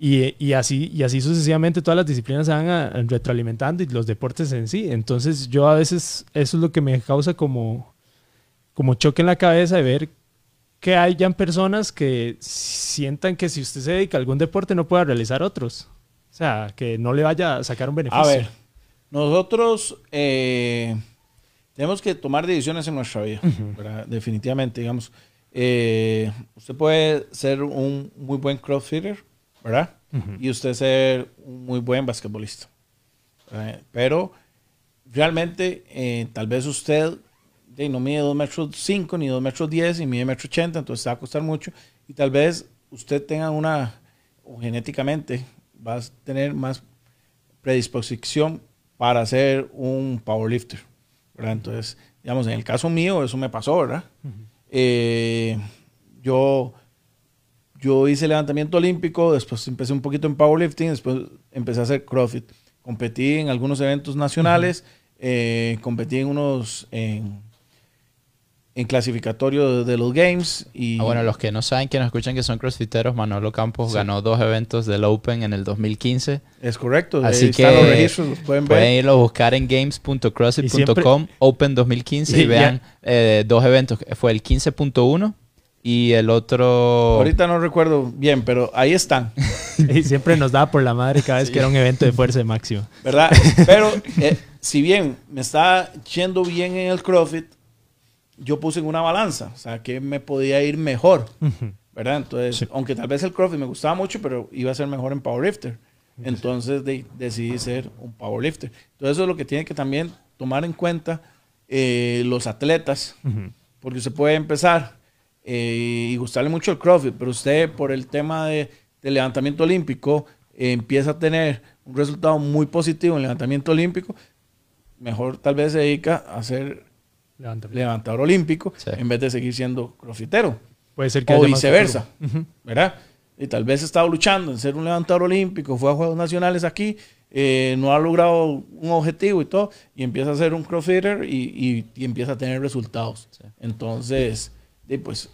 Y, así, y así sucesivamente todas las disciplinas se van a, retroalimentando y los deportes en sí. Entonces yo a veces eso es lo que me causa como, como choque en la cabeza de ver que hayan personas que sientan que si usted se dedica a algún deporte no pueda realizar otros. O sea, que no le vaya a sacar un beneficio. A ver, nosotros eh, tenemos que tomar decisiones en nuestra vida, definitivamente, digamos. Eh, usted puede ser un muy buen crossfitter, ¿verdad? Y usted ser un muy buen basquetbolista. ¿verdad? Pero realmente, eh, tal vez usted de, no mide 2 metros 5 ni 2 metros 10 y mide 1 metro 80, entonces va a costar mucho. Y tal vez usted tenga una, o genéticamente, va a tener más predisposición para ser un powerlifter. ¿verdad? Entonces, digamos, en el caso mío, eso me pasó, ¿verdad? Eh, yo, yo hice levantamiento olímpico, después empecé un poquito en powerlifting, después empecé a hacer CrossFit. Competí en algunos eventos nacionales, eh, competí en unos en, en clasificatorio de, de los games y Ah, bueno, los que no saben, que nos escuchan que son crossfiteros, Manolo Campos Sí. ganó dos eventos del Open en el 2015. es correcto. Así ahí que están los registros, los pueden ver. Pueden irlo a buscar en games.crossfit.com, Open 2015 y, Y vean eh, dos eventos. Fue el 15.1 y el otro... Ahorita no recuerdo bien, pero ahí están, Y siempre nos daba por la madre cada vez que era un evento de fuerza máximo. ¿verdad? Pero eh, si bien me está yendo bien en el CrossFit, yo puse en una balanza, o sea, que me podía ir mejor, ¿verdad? Entonces, Sí. aunque tal vez el CrossFit me gustaba mucho, pero iba a ser mejor en powerlifter. Entonces de- decidí ser un powerlifter. Entonces eso es lo que tiene que también tomar en cuenta eh, los atletas, porque usted puede empezar eh, y gustarle mucho el CrossFit, pero usted por el tema de, de levantamiento olímpico eh, empieza a tener un resultado muy positivo en levantamiento olímpico, mejor tal vez se dedica a ser levantador olímpico Sí. en vez de seguir siendo crossfitero Puede ser que o haya viceversa, futuro. Ujú. ¿verdad? Y tal vez ha estado luchando en ser un levantador olímpico, fue a Juegos Nacionales aquí, eh, no ha logrado un objetivo y todo, y empieza a ser un crossfitter y, y- y empieza a tener resultados. Entonces, de, pues,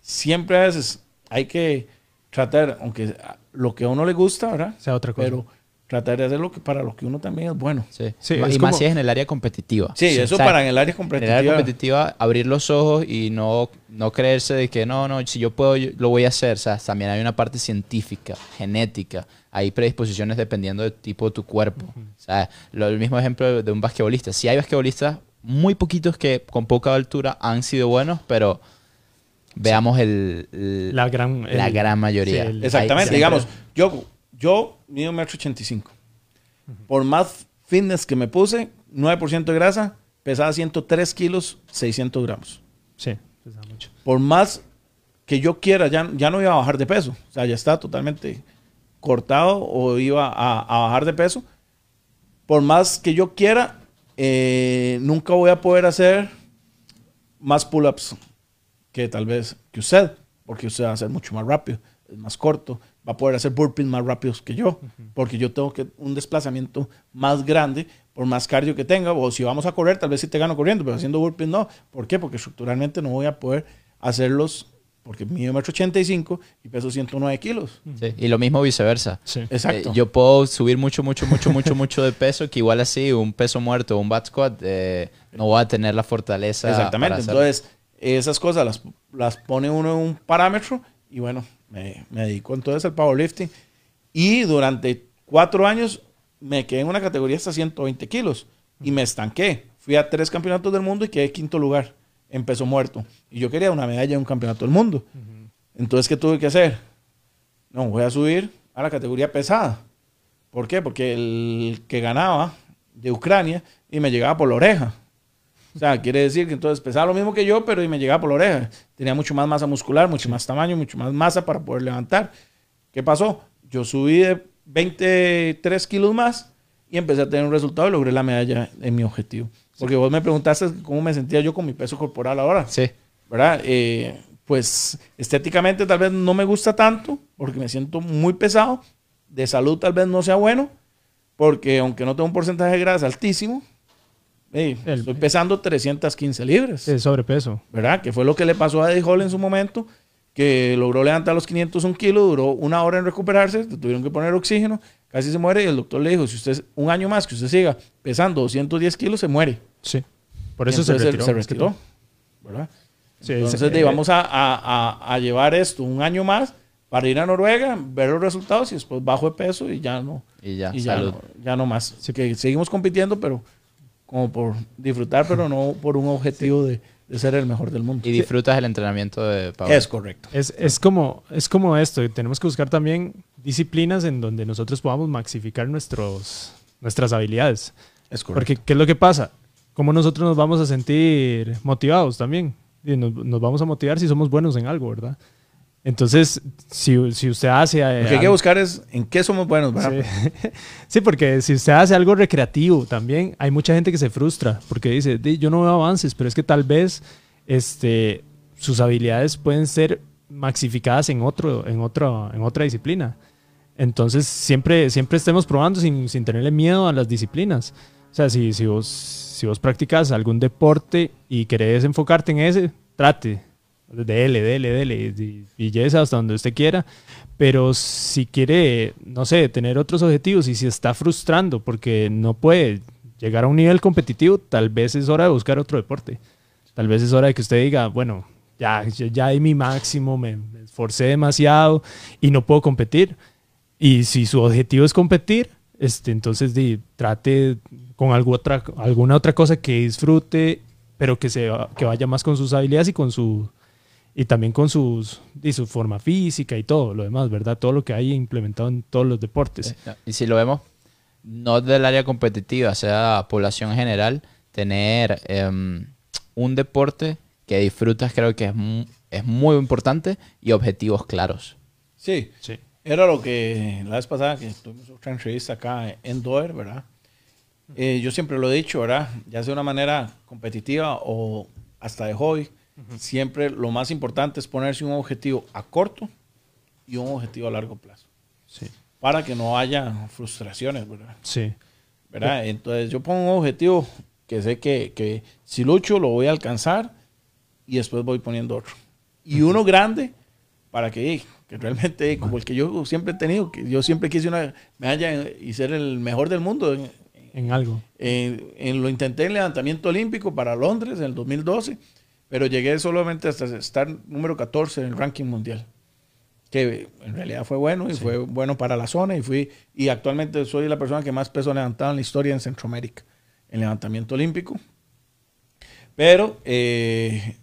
siempre a veces hay que tratar, aunque lo que a uno le gusta, ¿verdad? Sea otra cosa. Pero tratar de hacer lo que para lo que uno también es bueno. Sí. Sí, y más como- si es en el área competitiva. Sí, eso O sea, para en el área En el área competitiva. competitiva, abrir los ojos y no, no creerse de que no, no, si yo puedo, yo lo voy a hacer. O sea, también hay una parte científica, genética. Hay predisposiciones dependiendo del tipo de tu cuerpo. O sea, lo, el mismo ejemplo de un basquetbolista. Si hay basquetbolistas, muy poquitos que con poca altura han sido buenos, pero veamos el, el- La gran, la gran mayoría. sí, el- Exactamente, Hay- digamos, yo, yo mido 1,85 m. Por más fitness que me puse, 9% de grasa, pesaba 103 kilos, 600 gramos. Sí, pesa mucho. Por más que yo quiera, ya, ya no iba a bajar de peso. O sea, ya está totalmente cortado o iba a, a bajar de peso. Por más que yo quiera, eh, nunca voy a poder hacer más pull-ups que tal vez que usted, porque usted va a hacer mucho más rápido, es más corto, va a poder hacer burpees más rápidos que yo, porque yo tengo que un desplazamiento más grande por más cardio que tenga, o si vamos a correr, tal vez sí te gano corriendo, pero haciendo burpees no. ¿Por qué? Porque estructuralmente no voy a poder hacerlos, porque mido 1,85 m y peso 109 kilos. Sí, Y lo mismo viceversa. Sí. Exacto. Eh, yo puedo subir mucho, mucho, mucho, mucho, mucho de peso, que igual así, un peso muerto, un bat squat, eh, no voy a tener la fortaleza. Exactamente. para hacer- Entonces, esas cosas las, las pone uno en un parámetro y bueno, me, me dedico entonces al powerlifting. Y durante cuatro años me quedé en una categoría hasta 120 kilos y me estanqué. Fui a tres campeonatos del mundo y quedé quinto lugar en peso muerto. Y yo quería una medalla en un campeonato del mundo. Entonces, ¿qué tuve que hacer? No, voy a subir a la categoría pesada. ¿Por qué? Porque el que ganaba de Ucrania y me llegaba por la oreja. O sea, quiere decir que entonces pesaba lo mismo que yo, pero y me llegaba por la oreja. Tenía mucho más masa muscular, mucho más tamaño, mucho más masa para poder levantar. ¿Qué pasó? Yo subí de 23 kilos más y empecé a tener un resultado y logré la medalla en mi objetivo. Porque vos me preguntaste cómo me sentía yo con mi peso corporal ahora. Sí. ¿verdad? Eh, pues estéticamente tal vez no me gusta tanto porque me siento muy pesado. De salud tal vez no sea bueno porque aunque no tengo un porcentaje de grasa altísimo, hey, El- estoy pesando 315 libras, Sí, sobrepeso. ¿verdad? Que fue lo que le pasó a Eddie Hall en su momento, que logró levantar los 501 kilos, duró una hora en recuperarse, le tuvieron que poner oxígeno, casi se muere y el doctor le dijo, si usted un año más que usted siga pesando 210 kilos, se muere. Sí. Por eso se retiró. Se. ¿verdad? Sí, Entonces, se- de, vamos a, a- a- a llevar esto un año más para ir a Noruega, ver los resultados y después bajo de peso y ya no. Y ya, y ya salud. no, ya no más. Así que seguimos compitiendo, pero como por disfrutar, pero no por un objetivo de, de ser el mejor del mundo. Y disfrutas el entrenamiento de Pablo. Es correcto. Es, es, como, es como esto, tenemos que buscar también disciplinas en donde nosotros podamos maxificar nuestros, nuestras habilidades. Es correcto. Porque, ¿qué es lo que pasa? ¿Cómo nosotros nos vamos a sentir motivados también? Y nos, nos vamos a motivar si somos buenos en algo, ¿verdad? Entonces, si, si usted hace... eh, Lo que hay que buscar es en qué somos buenos, ¿verdad? Sí. sí, porque si usted hace algo recreativo también, hay mucha gente que se frustra porque dice, "Di, yo no veo avances, pero es que tal vez este, sus habilidades pueden ser maxificadas en, otro, en, otro, en otra disciplina. Entonces, siempre, siempre estemos probando sin, sin tenerle miedo a las disciplinas. O sea, si, si, vos, si vos practicas algún deporte y querés enfocarte en ese, trate. Dele, dele, dele. Y, y llévese hasta donde usted quiera. Pero si quiere, no sé, tener otros objetivos y si está frustrando porque no puede llegar a un nivel competitivo, tal vez es hora de buscar otro deporte. Tal vez es hora de que usted diga, bueno, ya, ya, di mi máximo, me, me esforcé demasiado y no puedo competir. Y si su objetivo es competir, este, entonces di, trate con algo otra, alguna otra cosa que disfrute, pero que, se, que vaya más con sus habilidades y con su y también con sus, y su forma física y todo lo demás, ¿verdad? Todo lo que hay implementado en todos los deportes. Y si lo vemos, no del área competitiva, sea población general, tener em, un deporte que disfrutas creo que es, mu- es muy importante y objetivos claros. Sí. Sí. Era lo que la vez pasada que tuvimos otra entrevista acá en Doer, ¿verdad? Eh, yo siempre lo he dicho, ¿verdad? Ya sea de una manera competitiva o hasta de hobby, siempre lo más importante es ponerse un objetivo a corto y un objetivo a largo plazo. Sí. Para que no haya frustraciones, ¿verdad? Sí. ¿verdad? Entonces yo pongo un objetivo que sé que, que si lucho lo voy a alcanzar y después voy poniendo otro. Y uno grande para que, que realmente, como el que yo siempre he tenido, que yo siempre quise una medalla y ser el mejor del mundo. En, En algo. en- en- lo intenté en levantamiento olímpico para Londres en el 2012, pero llegué solamente hasta estar número 14 en el ranking mundial. Que en realidad fue bueno y fue bueno para la zona y fui y actualmente soy la persona que más peso ha levantado en la historia en Centroamérica en levantamiento olímpico. Pero eh,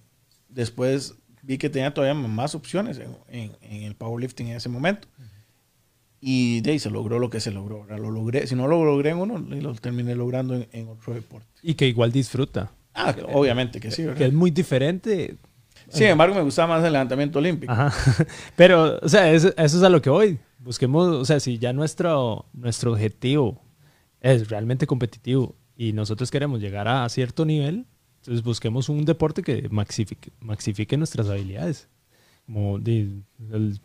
después vi que tenía todavía más opciones en, en- en el powerlifting en ese momento. Y de ahí se logró lo que se logró. Lo logré. Si no lo logré en uno, lo terminé logrando en, en otro deporte. Y que igual disfruta. Ah, obviamente que sí, Que ¿verdad? es muy diferente. Sin embargo, me gustaba más el levantamiento olímpico. Ajá. Pero, o sea, eso, eso es a lo que voy. Busquemos, o sea, si ya nuestro, nuestro objetivo es realmente competitivo y nosotros queremos llegar a cierto nivel, entonces busquemos un deporte que maxifique, maxifique nuestras habilidades. Como el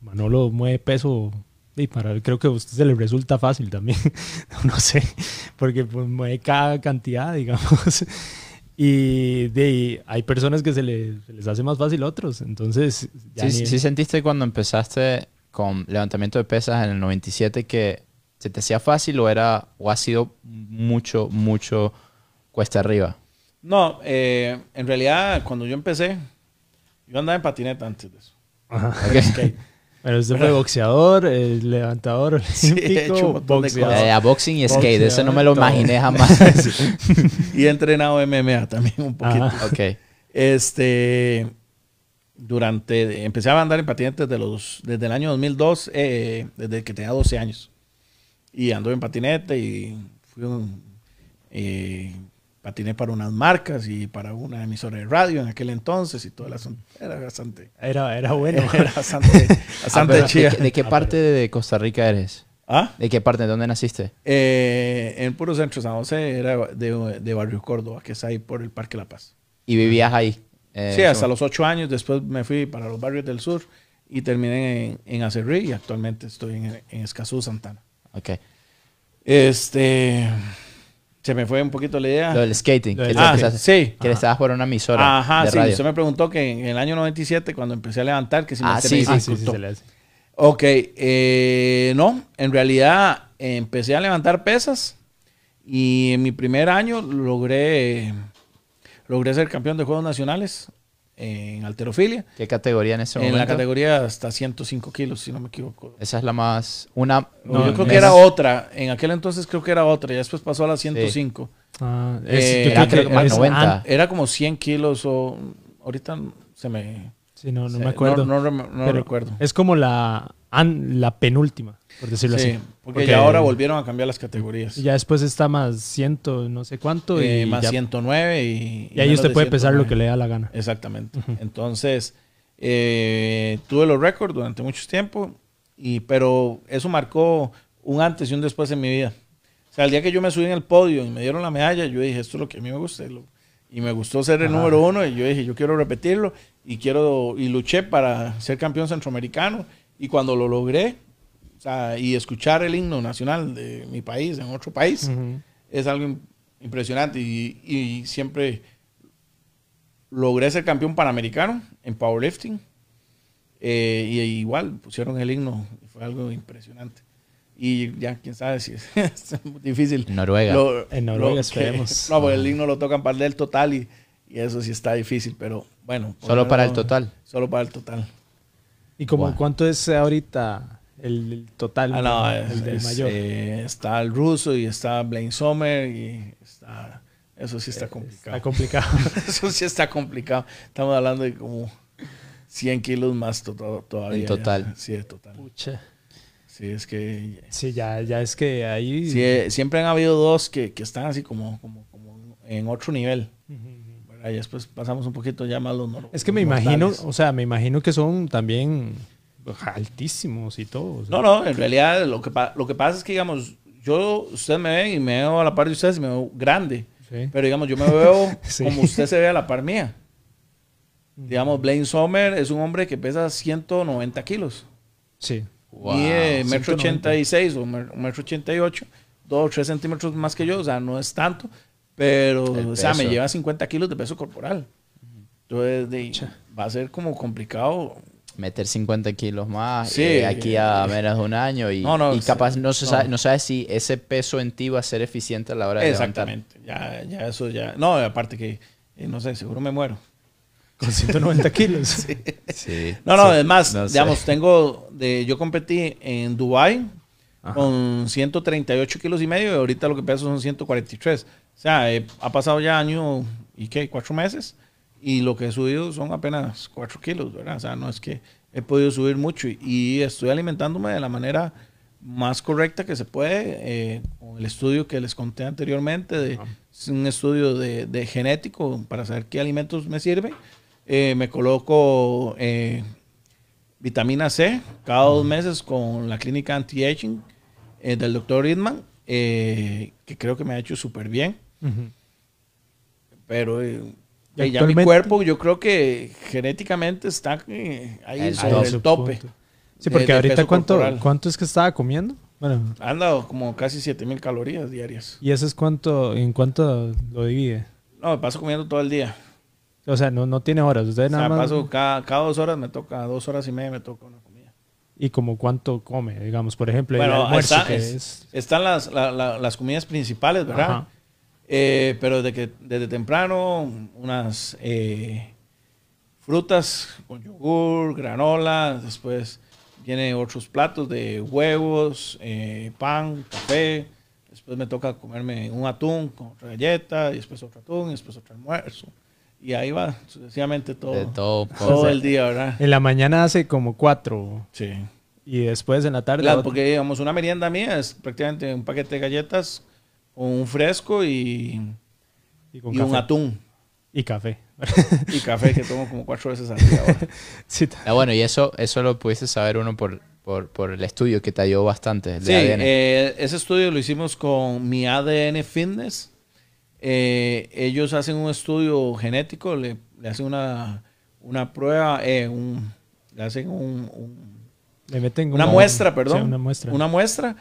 Manolo mueve peso, y para, creo que a usted se le resulta fácil también, no sé, porque pues, mueve cada cantidad, digamos. Y de ahí, hay personas que se, le- se les hace más fácil a otros. Entonces, ya ¿Sí, ni- sí sentiste cuando empezaste con levantamiento de pesas en el 97 que se te hacía fácil o era o ha sido mucho, mucho cuesta arriba? No, eh, en realidad, cuando yo empecé, yo andaba en patineta antes de eso. Ajá. Skate. Pero usted fue boxeador, levantador Sí, he olímpico, hecho un montón de boxeador. cosas. Eh, a boxing y skate, Boxeador, eso no me lo todo. imaginé jamás. y he entrenado MMA también un poquito. Ajá. ok. Este, durante, empecé a andar en patinete desde, los, desde el año 2002, eh, desde que tenía 12 años. Y ando en patinete y fui un, eh, patiné para unas marcas y para una emisora de radio en aquel entonces y todo el asunto. Era bastante, Era, era bueno. era bastante, Ah, bastante pero, ¿de, chida. de qué Ah, parte de Costa Rica eres? ¿Ah? ¿De qué parte? ¿De dónde naciste? Eh, en puro centro San José era de, de Barrio Córdoba, que está ahí por el Parque La Paz. ¿Y vivías ahí? Eh, Sí, hasta los ocho años. Después me fui para los barrios del sur y terminé en, en Acerrí y actualmente estoy en, en Escazú, Santana. Ok. Este. Se me fue un poquito la idea. Lo del skating. Lo que del- ah, sí. Que le estabas por una emisora Ajá, de sí. radio. Usted me preguntó que en el año 97, cuando empecé a levantar, que si me Ah, tenía sí, Ah, sí, sí, dificultó. se le hace. Ok, eh, no, en realidad eh, empecé a levantar pesas y en mi primer año logré, logré ser campeón de Juegos Nacionales en alterofilia. ¿Qué categoría en ese En momento? la categoría hasta 105 kilos, si no me equivoco. Esa es la más... Una... No, yo creo que era otra. En aquel entonces creo que era otra. Ya después pasó a las 105. Ah, es- Eh, yo era que más es 90. an- Era como 100 kilos o... Ahorita se me... sí, no, no me acuerdo. No, no recuerdo. Es como la, an- la penúltima, por decirlo Sí, así. porque, ya ahora volvieron a cambiar las categorías. Ya después está más ciento, no sé cuánto. Eh, y, más ya- 109 y... y ahí usted de puede pesar lo 109. que le da la gana. Exactamente. Entonces, eh, tuve los récords durante mucho tiempo, y, pero eso marcó un antes y un después en mi vida. O sea, el día que yo me subí en el podio y me dieron la medalla, yo dije, esto es lo que a mí me gusta. y lo- Y me gustó ser el número uno y yo dije, yo quiero repetirlo y quiero y luché para ser campeón centroamericano. Y cuando lo logré, o sea, y escuchar el himno nacional de mi país en otro país, Ujú. es algo im- impresionante y, y siempre logré ser campeón panamericano en powerlifting eh, y igual pusieron el himno fue algo impresionante y ya quién sabe si es, es muy difícil Noruega. Lo- En Noruega lo- esperemos. no porque el himno lo tocan para el total y, y eso sí está difícil pero bueno Solo lo para el total. solo para el total ¿Y como Wow. cuánto es ahorita el, el total? Ah, no, el es- del es, mayor. eh, está el ruso y está Blaine Sommer y está eso sí está complicado Está complicado. Eso sí está complicado. Estamos hablando de como 100 kilos más to- to- todavía. En ya. total. Sí, en total. Pucha. Sí, es que... Sí, ya, ya es que ahí... sí, eh, siempre han habido dos que, que están así como, como, como en otro nivel. Ujú. ¿verdad? Y después pasamos un poquito ya más los nor- Es que me imagino, mortales. o sea, me imagino que son también altísimos y todo. sea. No, no, en realidad lo que, lo que pasa es que, digamos, yo, ustedes me ven y me veo a la par de ustedes y me veo grande. Sí. Pero, digamos, yo me veo Sí. como usted se ve a la par mía. Digamos, Blaine Sommer es un hombre que pesa 190 kilos. Sí. Wow. Mide metro 190. ochenta y seis o mer- metro ochenta y ocho, dos o tres centímetros más que yo, o sea, no es tanto, pero, o sea, me lleva 50 kilos de peso corporal. Entonces, de- va a ser como complicado. Meter 50 kilos más Sí. eh, aquí a menos de un año y, No, no, y capaz no, se no. sabe, no sabes si ese peso en ti va a ser eficiente a la hora de levantar. Exactamente, ya, ya eso ya. No, aparte que, eh, no sé, seguro me muero. Con 190 kilos. Sí. No, no, Sí. es más, No sé. digamos, tengo, de, yo competí en Dubai Ajá. con 138 kilos y medio y ahorita lo que peso son 143. O sea, eh, ha pasado ya año y qué, cuatro meses y lo que he subido son apenas 4 kilos, ¿verdad? O sea, no es que he podido subir mucho y, y estoy alimentándome de la manera más correcta que se puede, eh, con el estudio que les conté anteriormente, de, es un estudio de, de genético para saber qué alimentos me sirven. Eh, me coloco eh, vitamina C cada dos meses con la clínica anti-aging del doctor Ridman, que creo que me ha hecho súper bien. Pero eh, Y ya mi cuerpo, yo creo que genéticamente está eh, ahí El sobre el tope. Sí, porque de ahorita cuánto, corporal. cuánto es que estaba comiendo. Bueno, Anda como casi 7000 calorías diarias. y eso es cuánto, en cuánto lo divide. No, me paso comiendo todo el día. O sea, no, no tiene horas. Usted O sea, nada más. paso cada, cada dos horas me toca, dos horas y media me toca una comida. Y como cuánto come, digamos, por ejemplo, Bueno, el almuerzo está- que es- es. Están las, la- la- las comidas principales, ¿verdad? Ajá. Eh, pero de que, desde temprano, unas eh, frutas con yogur, granola, después viene otros platos de huevos, eh, pan, café. Después me toca comerme un atún con otra galleta, y después otro atún, y después otro almuerzo. Y ahí va sucesivamente todo, De todo. todo poco. el día, ¿verdad? En la mañana hace como cuatro Sí. y después en la tarde. Claro, porque digamos, una merienda mía es prácticamente un paquete de galletas, un fresco y, y con y un atún. Y café. Y café que tomo como cuatro veces al día ahora. Sí, Ah, bueno, y eso, eso lo pudiste saber uno por, por, por el estudio que te ayudó bastante. el de Sí, ADN. eh, ese estudio lo hicimos con mi ADN Fitness. Eh, ellos hacen un estudio genético, le, le hacen una, una prueba, eh, un- le hacen un- un, Le meten una como- muestra, perdón. Sí, una muestra. Una muestra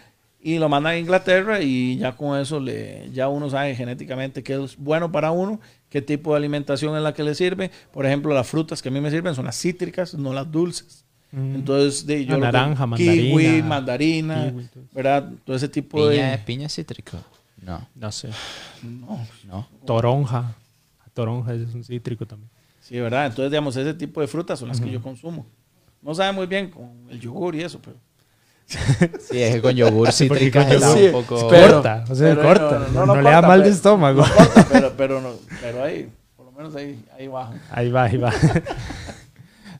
y lo mandan a Inglaterra y ya con eso le, ya uno sabe genéticamente qué es bueno para uno, qué tipo de alimentación es la que le sirve. Por ejemplo, las frutas que a mí me sirven son las cítricas, no las dulces. Mm. Entonces, de, yo Ah, lo que- naranja, kiwi, mandarina, mandarina, kiwi. ¿verdad? Todo ese tipo ¿Piña, de... ¿Piña cítrico? No, no sé. No. no. Toronja. Toronja es un cítrico también. Sí, ¿verdad? Entonces, digamos, ese tipo de frutas son las que yo consumo. No sabe muy bien con el yogur y eso, pero... Sí, es que con yogur Sí, cítrica con es yogur- un poco... Pero- corta, o sea, pero corta. no, No, no, no le da mal de pero- estómago. No corta, pero, pero, no, pero ahí, por lo menos ahí, ahí baja. Ahí va, ahí va.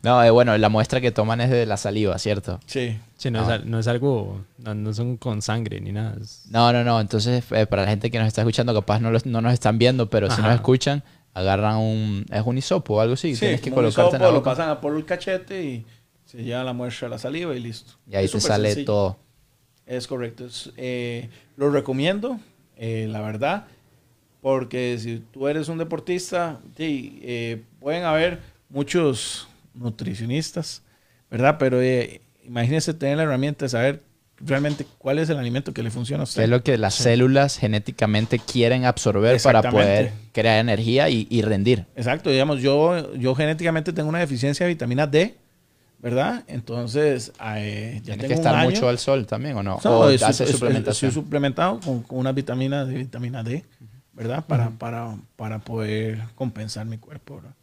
No, eh, bueno, la muestra que toman es de la saliva, ¿cierto? Sí. Sí, no, es, al- no es algo, no, no son con sangre ni nada. es- No, no, no. Entonces, eh, para la gente que nos está escuchando, capaz no, los- no nos están viendo, pero si Ajá. nos escuchan, agarran un... Es un hisopo o algo así. Sí, Tienes que un colocarte en la hisopo, lo boca. pasan a por el cachete y se lleva la muestra a la saliva y listo. Y ahí Es te sale sencillo. todo. Es correcto. Es, eh, lo recomiendo, eh, la verdad, porque si tú eres un deportista, sí, eh, pueden haber muchos nutricionistas, ¿verdad? Pero eh, imagínese tener la herramienta de saber realmente cuál es el alimento que le funciona a usted. es lo que las células genéticamente quieren absorber para poder crear energía y, y rendir. Exacto, digamos, yo, yo genéticamente tengo una deficiencia de vitamina D, ¿verdad? Entonces, eh, ya Tienes tengo que un estar año- mucho al sol también, ¿o no? No, o es- es- suplementación. Estoy suplementado con, con unas vitaminas de vitamina D, ¿verdad? Para, para, para poder compensar mi cuerpo, ¿verdad?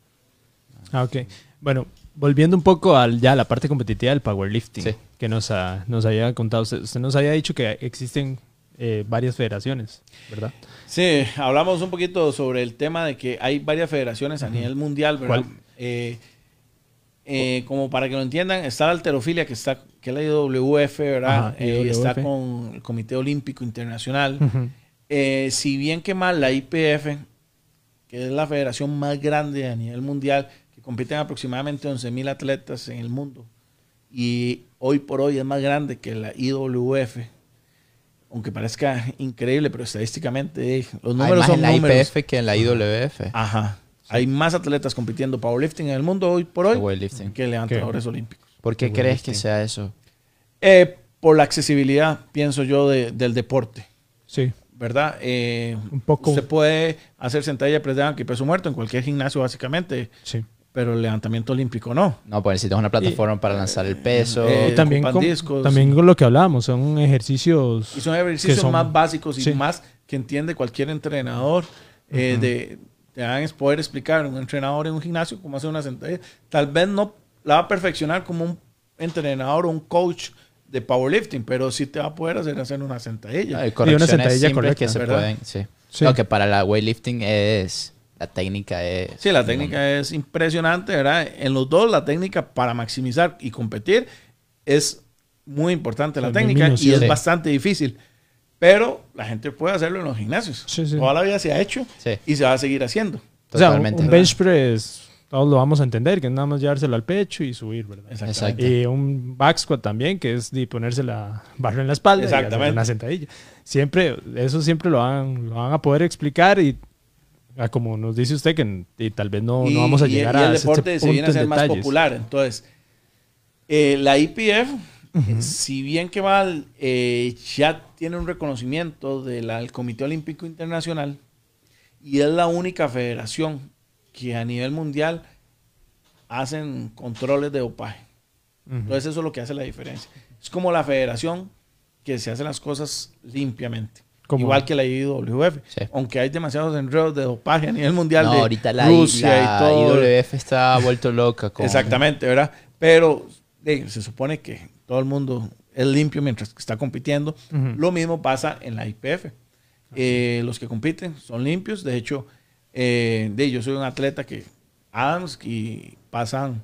Ah, ok. Bueno, volviendo un poco al ya la parte competitiva del powerlifting, Sí. que nos, ha- nos había contado. Usted, usted nos había dicho que existen eh, varias federaciones, ¿verdad? Sí, hablamos un poquito sobre el tema de que hay varias federaciones a nivel mundial, ¿verdad? ¿Cuál? Eh, eh, como para que lo entiendan, está la alterofilia, que está que es la IWF, ¿verdad? Ajá, Eh, está con el Comité Olímpico Internacional. Eh, si bien que mal la IPF, que es la federación más grande a nivel mundial, que compiten aproximadamente 11.000 atletas en el mundo, y hoy por hoy es más grande que la IWF, aunque parezca increíble, pero estadísticamente eh, los Hay números más son en la números. IPF que en la IWF. Ajá. Hay más atletas compitiendo powerlifting en el mundo hoy por hoy Que levantadores olímpicos. ¿Por qué Qué crees que sea eso? Eh, por la accesibilidad, pienso yo, de- del deporte. Sí. ¿verdad? Eh, Un poco. Usted puede hacer sentadilla, press down y peso muerto en cualquier gimnasio, básicamente, Sí. pero el levantamiento olímpico no. No, pues necesitas una plataforma para lanzar el peso. eh, Y también, con, discos, también con lo que hablábamos, son ejercicios. Y son ejercicios que son- más básicos y sí. más que entiende cualquier entrenador. eh, de, te van a poder explicar un entrenador en un gimnasio cómo hacer una sentadilla. Tal vez no la va a perfeccionar como un entrenador o un coach de powerlifting, pero sí te va a poder hacer hacer una sentadilla. Hay correcciones sentadilla simples correcta, que se ¿verdad? pueden, sí. Sí. No, que para la weightlifting es... La técnica es... Sí, la técnica es impresionante, ¿verdad? En los dos, la técnica para maximizar y competir es muy importante la técnica y es bastante difícil. Pero la gente puede hacerlo en los gimnasios. Sí, sí. Toda la vida se ha hecho Sí. y se va a seguir haciendo. O sea, un, Totalmente. un bench press, todos lo vamos a entender, que es nada más llevárselo al pecho y subir, ¿verdad? Exactamente. Y un back squat también, que es de ponerse la barra en la espalda y hacer Exactamente. una sentadilla. Siempre, eso siempre lo van, lo van a poder explicar y ah, como nos dice usted, que y tal vez no, y, no vamos a y- llegar y a el ese deporte se punto viene a ser más popular. Entonces, eh, la IPF, eh, si bien que mal, eh, ya tiene un reconocimiento del Comité Olímpico Internacional y es la única federación que a nivel mundial hacen controles de dopaje. Entonces eso es lo que hace la diferencia. Es como la federación que se hace las cosas limpiamente. Igual que la IWF. Sí. Aunque hay demasiados enredos de dopaje a nivel mundial No, de ahorita la, Rusia la y todo. IWF está vuelto loca. Con, Exactamente, ¿verdad? Pero eh, se supone que todo el mundo es limpio mientras que está compitiendo. Lo mismo pasa en la IPF. Eh, los que compiten son limpios. De hecho, eh, de, yo soy un atleta que Adams y pasan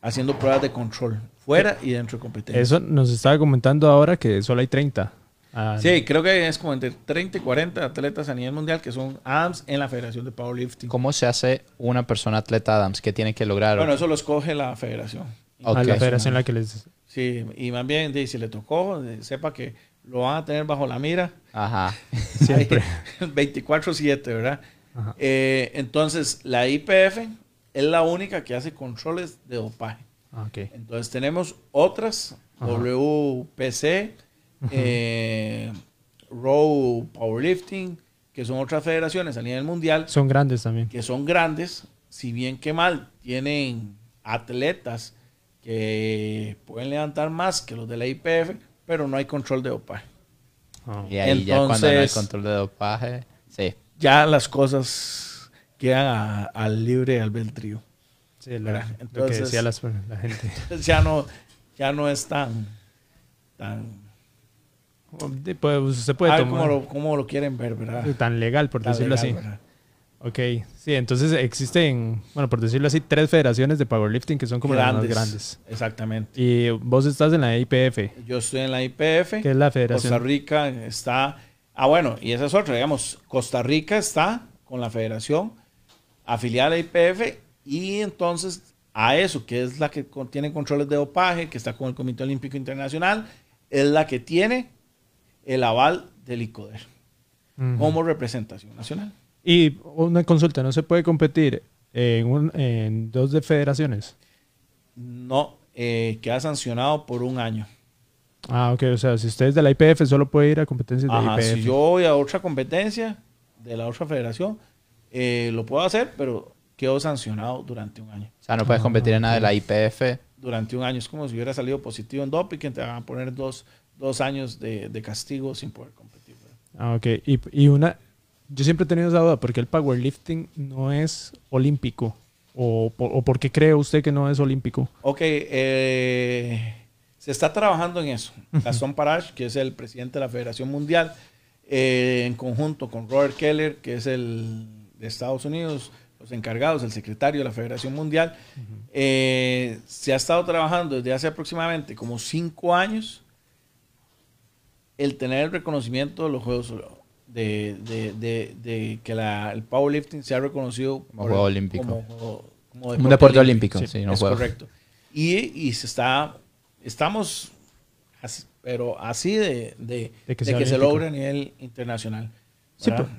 haciendo pruebas de control fuera y dentro de competencia. Eso nos estaba comentando ahora que solo hay 30. Ah, Sí, creo que es como entre 30 y 40 atletas a nivel mundial que son ADAMS en la Federación de Powerlifting. ¿Cómo se hace una persona atleta Adams? ¿Qué tiene que lograr? Bueno, eso lo escoge la federación. Ok. A la federación la que les... Sí, y más bien, si le tocó, sepa que lo van a tener bajo la mira Ajá. Siempre. ahí, 24/7, ¿verdad? Ajá. Eh, entonces, la IPF es la única que hace controles de dopaje. Ah, ok. Entonces, tenemos otras, Ajá. WPC, eh, Row Powerlifting, que son otras federaciones a nivel mundial Son grandes también. que son grandes, si bien que mal, tienen atletas que pueden levantar más que los de la IPF, pero no hay control de dopaje. Ah. Y ahí ya cuando no hay control de dopaje. Sí. Ya las cosas quedan al libre albedrío. Sí, la- ¿verdad? lo que Entonces- decía las- la gente. lo que decía las- la gente. ya no, ya no es tan, tan, De- pues, usted puede a ver tomar cómo lo, cómo lo quieren ver, ¿verdad? tan legal, por Tan decirlo legal, así. ¿verdad? Ok, sí, entonces existen, bueno, por decirlo así, tres federaciones de powerlifting que son como las más grandes. Exactamente. Y vos estás en la IPF, Yo estoy en la IPF. que es la Costa federación. Rica está. Ah, bueno, y esa es otra, digamos. Costa Rica está con la federación afiliada a la IPF y entonces a eso, que es la que tiene controles de dopaje, que está con el Comité Olímpico Internacional, es la que tiene el aval del ICODER como representación nacional. Y una consulta, ¿no se puede competir en, un- en dos de federaciones? No, eh, queda sancionado por un año. Ah, ok, o sea, si usted es de la IPF, solo puede ir a competencias de Ajá, IPF. si yo voy a otra competencia de la otra federación, eh, lo puedo hacer, pero quedo sancionado durante un año. O sea, no puedes competir en nada de la IPF. Durante un año es como si hubiera salido positivo en doping, que te van a poner dos, dos años de, de castigo sin poder competir. ¿verdad? Ah, ok. Y, y una, yo siempre he tenido esa duda, ¿por qué el powerlifting no es olímpico? ¿O, o por qué cree usted que no es olímpico? Ok, eh, se está trabajando en eso. Gastón Parash, que es el presidente de la Federación Mundial, eh, en conjunto con Robert Keller, que es el de Estados Unidos, los encargados, el secretario de la Federación Mundial, eh, se ha estado trabajando desde hace aproximadamente como cinco años el tener el reconocimiento de los Juegos de, de- de- de que la- el powerlifting sea reconocido Como por- juego olímpico. como, juego- como Un deporte olímpico, sí, no es juego. correcto. Y, y se está, estamos, así- pero así de, de, De de que se logre a nivel internacional.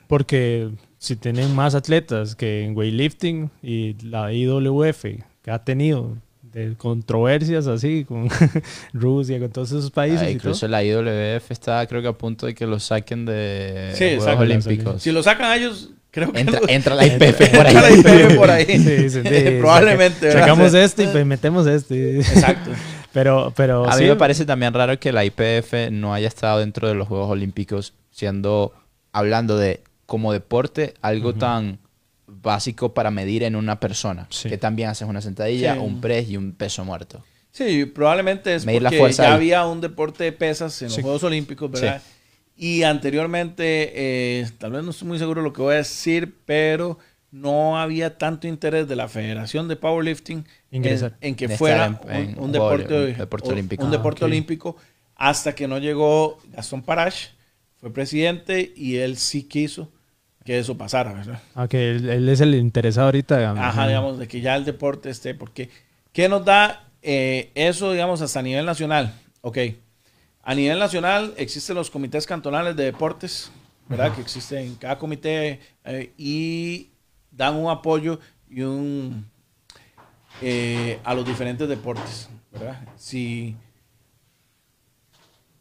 Porque si tienen más atletas que en weightlifting y la IWF que ha tenido de controversias así con Rusia, con todos esos países Ah, y todo. incluso la IWF está, creo que a punto de que lo saquen de Sí, Juegos. Olímpicos. Si lo sacan a ellos, creo que Entra, lo- entra la IPF por entra la ahí. IPF por ahí. Sí, sí, sí, Probablemente. Sacamos este y pues metemos este. Exacto. Pero, pero A sí, mí me parece también raro que la IPF no haya estado dentro de los Juegos Olímpicos, siendo, hablando de como deporte, algo tan básico para medir en una persona. Sí. Que también haces una sentadilla, Sí. un press y un peso muerto. Sí, probablemente es Medir la porque fuerza ya ahí. había un deporte de pesas en los Sí. Juegos Olímpicos, ¿verdad? Y anteriormente, eh, tal vez no estoy muy seguro de lo que voy a decir, pero no había tanto interés de la Federación de Powerlifting en, en que fuera en- un, en un un deporte, un deporte olímpico. un Ah, deporte olímpico hasta que no llegó Gastón Parash, fue presidente y él sí quiso que eso pasara, ¿verdad? ah, que él, él es el interesado ahorita. digamos. Ajá, digamos, de que ya el deporte esté, porque ¿qué nos da eh, eso, digamos, hasta a nivel nacional? Ok, a nivel nacional existen los comités cantonales de deportes, ¿verdad? Que existen en cada comité eh, y dan un apoyo y un eh, a los diferentes deportes, ¿verdad? Si,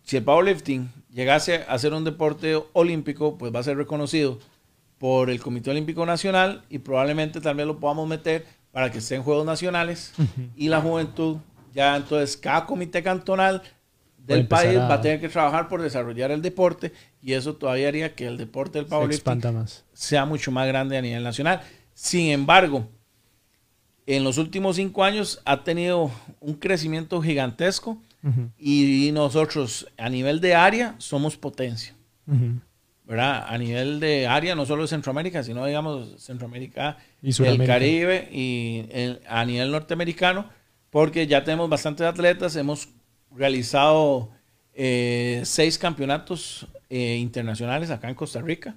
si el powerlifting llegase a ser un deporte olímpico, pues va a ser reconocido por el Comité Olímpico Nacional y probablemente también lo podamos meter para que esté en Juegos Nacionales y la juventud, ya entonces cada comité cantonal del país a- va a tener que trabajar por desarrollar el deporte y eso todavía haría que el deporte del powerlifting más. sea mucho más grande a nivel nacional. Sin embargo, en los últimos cinco años ha tenido un crecimiento gigantesco Ujú, y nosotros a nivel de área somos potencia. ujú. ¿Verdad? A nivel de área, no solo de Centroamérica, sino digamos Centroamérica, Y el. Caribe y el- a nivel norteamericano, porque ya tenemos bastantes atletas, hemos realizado eh, seis campeonatos eh, internacionales acá en Costa Rica.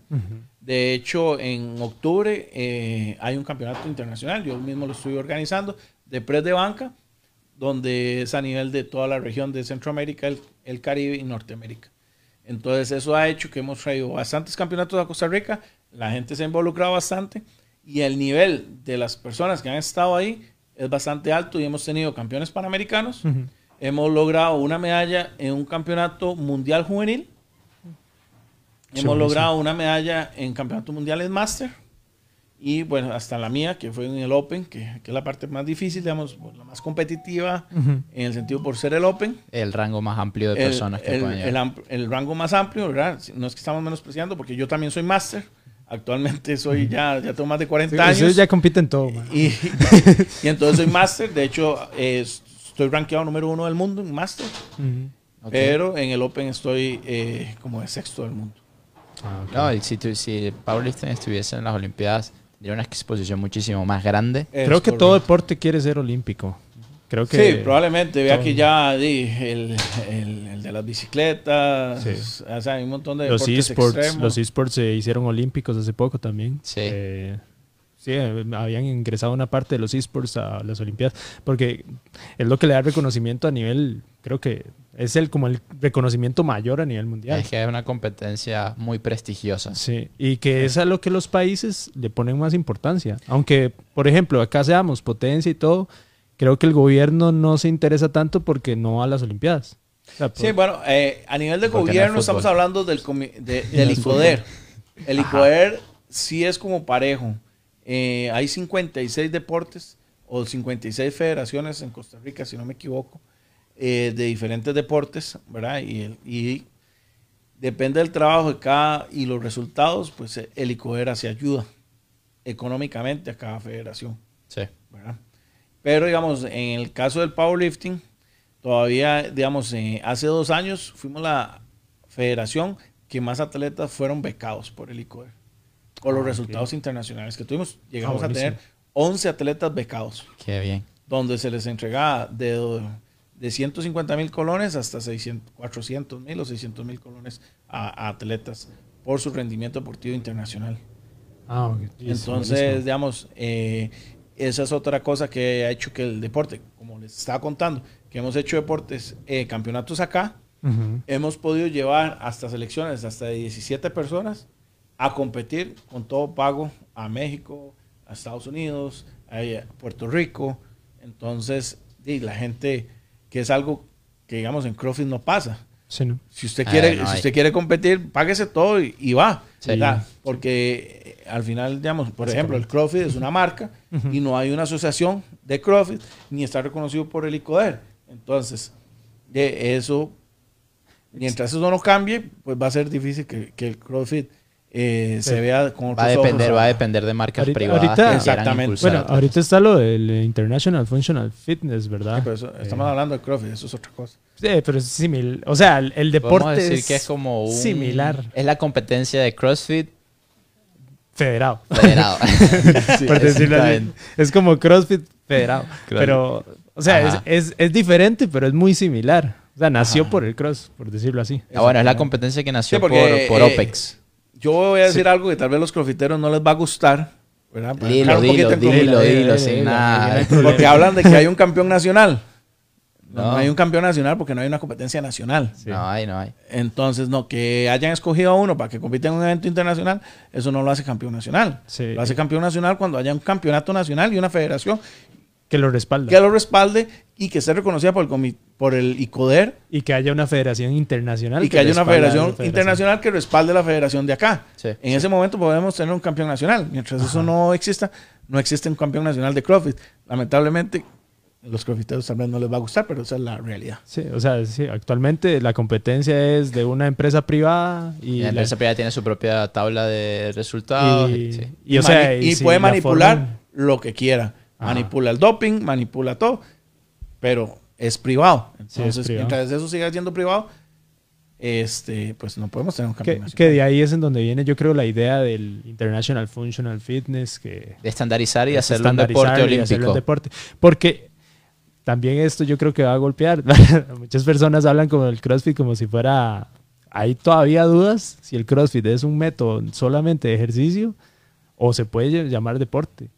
De hecho, en octubre eh, hay un campeonato internacional, yo mismo lo estoy organizando, de press de banca, donde es a nivel de toda la región de Centroamérica, el, el Caribe y Norteamérica. Entonces eso ha hecho que hemos traído bastantes campeonatos a Costa Rica, la gente se ha involucrado bastante y el nivel de las personas que han estado ahí es bastante alto y hemos tenido campeones panamericanos, hemos logrado una medalla en un campeonato mundial juvenil, Sí, hemos buenísimo. logrado una medalla en campeonatos mundiales máster y bueno, hasta la mía, que fue en el Open, que, que es la parte más difícil, digamos, la más competitiva Ujú. en el sentido por ser el Open El rango más amplio de el, personas que el- pueden el el rango más amplio, ¿verdad? No es que estamos menospreciando, porque yo también soy máster. Actualmente soy ya, ya tengo más de 40 Sí, años. ustedes ya compiten todo, man. Y, y entonces soy máster. De hecho, eh, estoy rankeado número uno del mundo en máster. Ujú. Ok. Pero en el Open estoy eh, como de sexto del mundo. Ah, ok. No, y si, tu- si powerlifting estuviese en las Olimpiadas, tendría una exposición muchísimo más grande. Creo que todo deporte quiere ser olímpico. Creo que Sí, probablemente. Vea que ya di, el, el- el de las bicicletas, Sí. o sea, hay un montón de los deportes esports, extremos. los esports se hicieron olímpicos hace poco también. Sí. Eh, sí, eh, habían ingresado una parte de los esports a las Olimpiadas, porque es lo que le da reconocimiento a nivel, creo que es el como el reconocimiento mayor a nivel mundial. Es que es una competencia muy prestigiosa. Sí, y que es a lo que los países le ponen más importancia. Aunque, por ejemplo, acá seamos potencia y todo, creo que el gobierno no se interesa tanto porque no va a las Olimpiadas. O sea, Sí, bueno, eh, a nivel de Porque no es gobierno estamos hablando del, comi- de- del ICODER. El ICODER sí es como parejo. Eh, hay 56 deportes o 56 federaciones en Costa Rica, si no me equivoco, eh, de diferentes deportes, ¿verdad? Y, y depende del trabajo de cada y los resultados, pues eh, el ICODER hace ayuda económicamente a cada federación. Sí. ¿verdad? Pero, digamos, en el caso del powerlifting, todavía, digamos, eh, hace dos años fuimos la federación que más atletas fueron becados por el ICOER. Por los Ah, resultados internacionales que tuvimos. Llegamos Ah, a tener buenísimo. 11 atletas becados, Qué bien. donde se les entregaba de, de 150 mil colones hasta 600, 400 mil o 600 mil colones a, a atletas por su rendimiento deportivo internacional. Ah, Entonces, buenísimo. digamos, eh, esa es otra cosa que ha hecho que el deporte, como les estaba contando, que hemos hecho deportes, eh, campeonatos acá, Ujú. hemos podido llevar hasta selecciones, hasta de 17 personas, a competir con todo pago a México, a Estados Unidos, a Puerto Rico. Entonces, y la gente, que es algo que digamos en CrossFit no pasa. Sí, ¿no? Si usted quiere, no si usted quiere competir, páguese todo y, y va. Sí. ¿verdad? Porque eh, al final, digamos, por ejemplo, el. CrossFit es una marca y no hay una asociación de CrossFit ni está reconocido por el ICODER. Entonces, de eso, mientras eso no cambie, pues va a ser difícil que, que el CrossFit eh, se vea con Va a depender, ojos. va a depender de marcas Ahorita- privadas ahorita- que quieran Exactamente. impulsar Bueno, ahorita está lo del International Functional Fitness, ¿verdad? Sí, pero eso- estamos Eh, hablando de CrossFit, eso es otra cosa. Sí, pero es similar. O sea, el, el Podemos deporte decir es, que es como un... similar. Es la competencia de CrossFit federado. federado. por decirlo así. Es como CrossFit federado. Claro. Pero, o sea, es, es, es diferente, pero es muy similar. O sea, nació Ajá. por el cross, por decirlo así. Ah, bueno, es la competencia que nació Sí, porque, por, por eh, OPEX. Yo voy a decir algo que tal vez los crossfiteros no les va a gustar. ¿verdad? Para Dilo, dilo, poquito en dilo, dilo, dilo, sin nada. Porque hablan de que hay un campeón nacional. No, hay un campeón nacional porque no hay una competencia nacional. Sí. No hay, no hay. Entonces, no, que hayan escogido a uno para que compita en un evento internacional, eso no lo hace campeón nacional. Sí. Lo hace campeón nacional cuando haya un campeonato nacional y una federación Que lo respalda. que lo respalde y que esté reconocida por el, por el ICODER Y que haya una federación internacional. y que haya una federación internacional que respalde la federación de acá. Sí. En ese momento podemos tener un campeón nacional. Mientras eso no exista, no existe un campeón nacional de CrossFit. Lamentablemente, los crossfiteros tal vez no les va a gustar, pero esa es la realidad. Sí, o sea, sí, actualmente la competencia es de una empresa privada y, Y la la- empresa privada tiene su propia tabla de resultados. y, sí. y, o sea, y puede la manipular lo que quiera. Ajá. Manipula el doping, manipula todo, pero es privado. Sí, es Entonces, privado. mientras eso siga siendo privado, este, pues no podemos tener un que, campeón que nacional. de ahí es en donde viene, yo creo, la idea del International Functional Fitness, que De estandarizar y es hacerlo un deporte y hacerlo olímpico. un deporte. Porque también esto yo creo que va a golpear. Muchas personas hablan como el CrossFit como si fuera... Hay todavía dudas si el CrossFit es un método solamente de ejercicio o se puede llamar deporte.